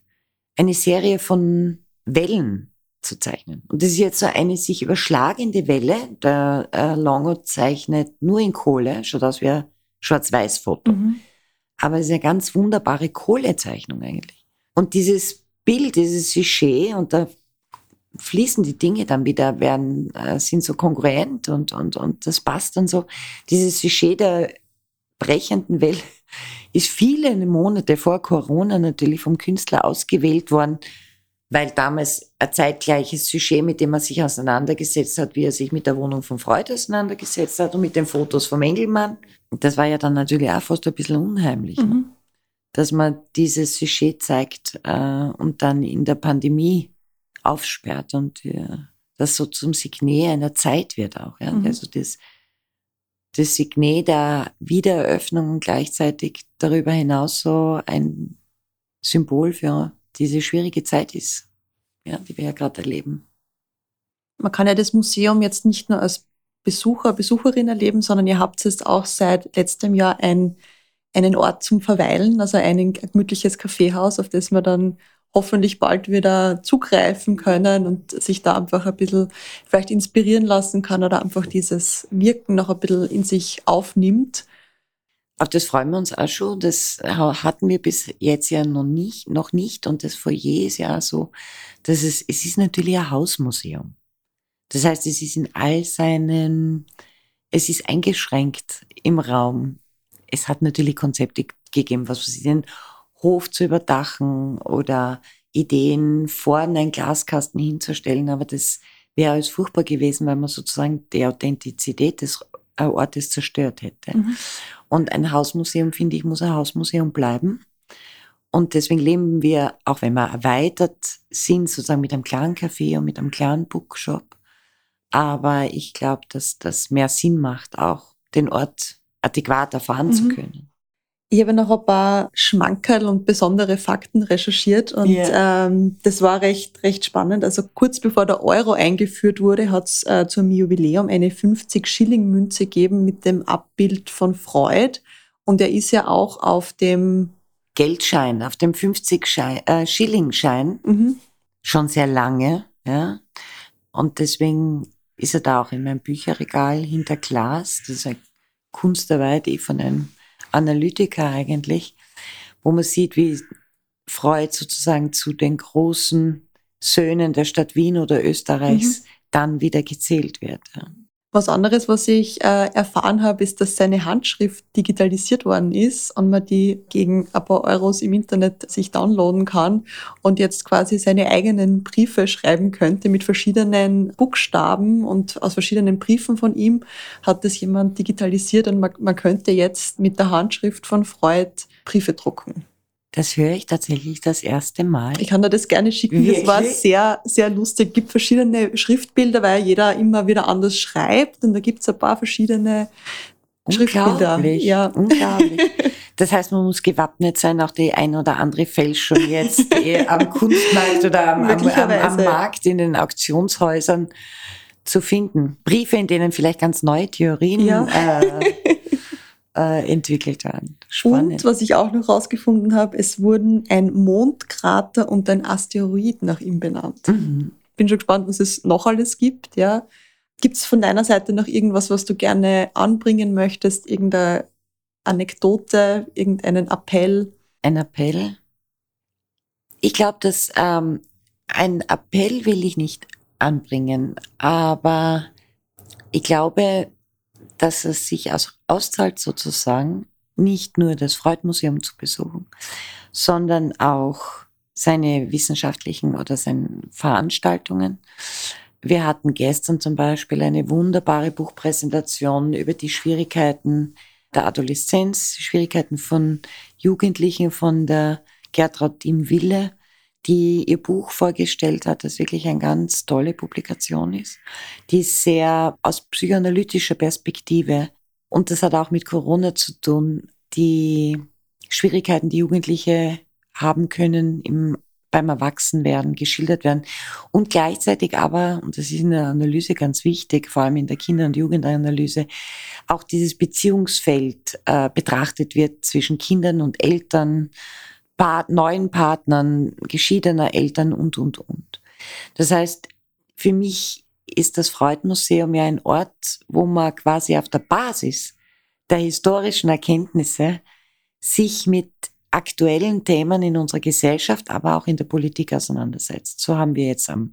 eine Serie von Wellen zu zeichnen. Und das ist jetzt so eine sich überschlagende Welle. Der äh, Longo zeichnet nur in Kohle, schaut aus wie ein Schwarz-Weiß-Foto. Mhm. Aber es ist eine ganz wunderbare Kohlezeichnung eigentlich. Und dieses Bild, dieses Sujet, und da fließen die Dinge dann wieder, werden, äh, sind so kongruent und, und, und das passt dann so. Dieses Sujet der brechenden Welle ist viele Monate vor Corona natürlich vom Künstler ausgewählt worden, weil damals ein zeitgleiches Sujet, mit dem er sich auseinandergesetzt hat, wie er sich mit der Wohnung von Freud auseinandergesetzt hat und mit den Fotos vom Engelmann. Das war ja dann natürlich auch fast ein bisschen unheimlich, ne? mhm. dass man dieses Sujet zeigt äh, und dann in der Pandemie aufsperrt und äh, das so zum Signet einer Zeit wird auch. Ja? Mhm. Also das, das Signet der Wiedereröffnung und gleichzeitig darüber hinaus so ein Symbol für diese schwierige Zeit ist, ja, die wir ja gerade erleben. Man kann ja das Museum jetzt nicht nur als Besucher, Besucherin erleben, sondern ihr habt jetzt auch seit letztem Jahr ein, einen Ort zum Verweilen, also ein gemütliches Kaffeehaus, auf das man dann hoffentlich bald wieder zugreifen können und sich da einfach ein bisschen vielleicht inspirieren lassen kann oder einfach dieses Wirken noch ein bisschen in sich aufnimmt. Auf das freuen wir uns auch schon. Das hatten wir bis jetzt ja noch nicht, noch nicht. Und das Foyer ist ja so, dass es, es ist natürlich ein Hausmuseum. Das heißt, es ist in all seinen, es ist eingeschränkt im Raum. Es hat natürlich Konzepte gegeben, was sie denn Hof zu überdachen oder Ideen vorne einen Glaskasten hinzustellen, aber das wäre alles furchtbar gewesen, weil man sozusagen die Authentizität des Ortes zerstört hätte. Mhm. Und ein Hausmuseum, finde ich, muss ein Hausmuseum bleiben. Und deswegen leben wir, auch wenn wir erweitert sind, sozusagen mit einem kleinen Café und mit einem kleinen Bookshop. Aber ich glaube, dass das mehr Sinn macht, auch den Ort adäquat erfahren mhm. zu können. Ich habe noch ein paar Schmankerl und besondere Fakten recherchiert und yeah. ähm, das war recht, recht spannend. Also kurz bevor der Euro eingeführt wurde, hat es äh, zum Jubiläum eine 50-Schilling-Münze gegeben mit dem Abbild von Freud. Und er ist ja auch auf dem Geldschein, auf dem 50-Schilling-Schein äh, mhm. schon sehr lange. Ja? Und deswegen ist er da auch in meinem Bücherregal hinter Glas. Das ist eine Kunstarbeit, die von einem Analytiker eigentlich, wo man sieht, wie Freud sozusagen zu den großen Söhnen der Stadt Wien oder Österreichs mhm. dann wieder gezählt wird. Was anderes, was ich äh, erfahren habe, ist, dass seine Handschrift digitalisiert worden ist und man die gegen ein paar Euros im Internet sich downloaden kann und jetzt quasi seine eigenen Briefe schreiben könnte mit verschiedenen Buchstaben und aus verschiedenen Briefen von ihm hat das jemand digitalisiert und man, man könnte jetzt mit der Handschrift von Freud Briefe drucken. Das höre ich tatsächlich das erste Mal. Ich kann dir das gerne schicken. Wirklich? Das war sehr, sehr lustig. Es gibt verschiedene Schriftbilder, weil jeder immer wieder anders schreibt und da gibt es ein paar verschiedene Schriftbilder. Ja. Unglaublich. Das heißt, man muss gewappnet sein, auch die ein oder andere Fälschung jetzt am Kunstmarkt oder am, am, am, am Markt in den Auktionshäusern zu finden. Briefe, in denen vielleicht ganz neue Theorien ja. äh, äh, entwickelt werden. Spannend. Und was ich auch noch rausgefunden habe, es wurden ein Mondkrater und ein Asteroid nach ihm benannt. Mhm. Bin schon gespannt, was es noch alles gibt. Ja. Gibt es von deiner Seite noch irgendwas, was du gerne anbringen möchtest? Irgendeine Anekdote, irgendeinen Appell? Ein Appell? Ich glaube, dass ähm, ein Appell will ich nicht anbringen, aber ich glaube, dass es sich auszahlt, sozusagen, nicht nur das Freud-Museum zu besuchen, sondern auch seine wissenschaftlichen oder seine Veranstaltungen, Wir hatten gestern zum Beispiel eine wunderbare Buchpräsentation über die Schwierigkeiten der Adoleszenz, Schwierigkeiten von Jugendlichen, von der Gertraud Im Wille, die ihr Buch vorgestellt hat, das wirklich eine ganz tolle Publikation ist, die sehr aus psychoanalytischer Perspektive, und das hat auch mit Corona zu tun, die Schwierigkeiten, die Jugendliche haben können im beim Erwachsenwerden geschildert werden und gleichzeitig aber, und das ist in der Analyse ganz wichtig, vor allem in der Kinder- und Jugendanalyse, auch dieses Beziehungsfeld äh, betrachtet wird zwischen Kindern und Eltern, pa neuen Partnern, geschiedener Eltern und, und, und. Das heißt, für mich ist das Freud-Museum ja ein Ort, wo man quasi auf der Basis der historischen Erkenntnisse sich mit aktuellen Themen in unserer Gesellschaft, aber auch in der Politik auseinandersetzt. So haben wir jetzt am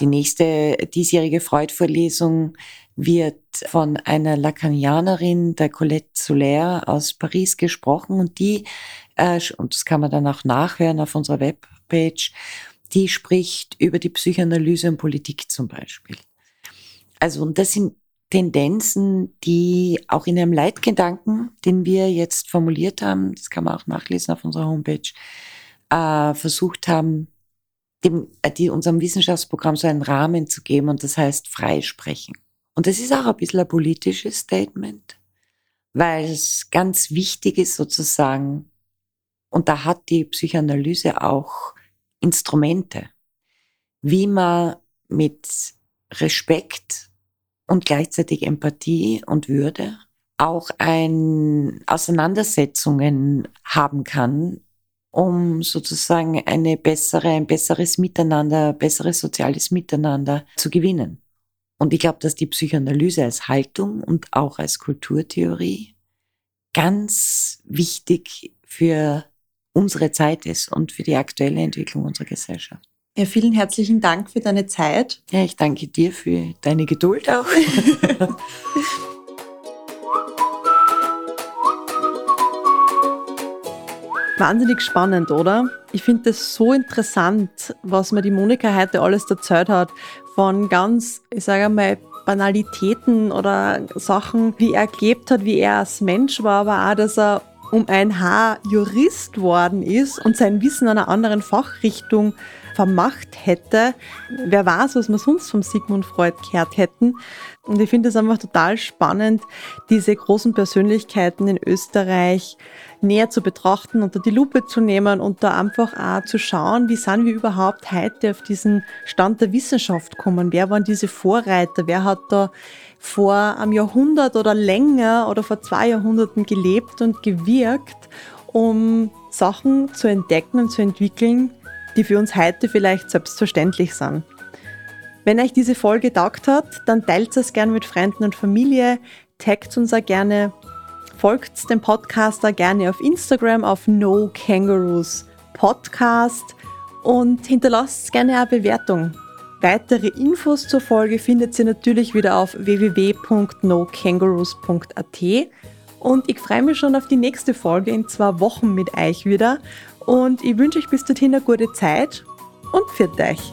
die nächste diesjährige Freud-Vorlesung wird von einer Lacanianerin, der Colette Soler aus Paris gesprochen und die, äh, und das kann man dann auch nachhören auf unserer Webpage, die spricht über die Psychoanalyse und Politik zum Beispiel. Also, und das sind Tendenzen, die auch in einem Leitgedanken, den wir jetzt formuliert haben, das kann man auch nachlesen auf unserer Homepage, äh, versucht haben, dem, äh, die unserem Wissenschaftsprogramm so einen Rahmen zu geben und das heißt freisprechen. Und das ist auch ein bisschen ein politisches Statement, weil es ganz wichtig ist sozusagen, und da hat die Psychoanalyse auch Instrumente, wie man mit Respekt und gleichzeitig Empathie und Würde auch ein Auseinandersetzungen haben kann, um sozusagen eine bessere, ein besseres Miteinander, besseres soziales Miteinander zu gewinnen. Und ich glaube, dass die Psychoanalyse als Haltung und auch als Kulturtheorie ganz wichtig für unsere Zeit ist und für die aktuelle Entwicklung unserer Gesellschaft. Ja, vielen herzlichen Dank für deine Zeit. Ja, ich danke dir für deine Geduld auch. Wahnsinnig spannend, oder? Ich finde das so interessant, was mir die Monika heute alles erzählt hat. Von ganz, ich sage mal, Banalitäten oder Sachen, wie er gelebt hat, wie er als Mensch war, aber auch, dass er um ein Haar Jurist worden ist und sein Wissen in einer anderen Fachrichtung vermacht hätte. Wer weiß, was wir sonst vom Sigmund Freud gehört hätten. Und ich finde es einfach total spannend, diese großen Persönlichkeiten in Österreich näher zu betrachten, unter die Lupe zu nehmen und da einfach auch zu schauen, wie sind wir überhaupt heute auf diesen Stand der Wissenschaft gekommen? Wer waren diese Vorreiter? Wer hat da vor einem Jahrhundert oder länger oder vor zwei Jahrhunderten gelebt und gewirkt, um Sachen zu entdecken und zu entwickeln, die für uns heute vielleicht selbstverständlich sind. Wenn euch diese Folge taugt hat, dann teilt es gerne mit Freunden und Familie, taggt uns auch gerne, folgt dem Podcaster gerne auf Instagram auf No Kangaroos Podcast und hinterlasst gerne eine Bewertung. Weitere Infos zur Folge findet ihr natürlich wieder auf www.nokangaroos.at und ich freue mich schon auf die nächste Folge in zwei Wochen mit euch wieder und ich wünsche euch bis dorthin eine gute Zeit und für euch.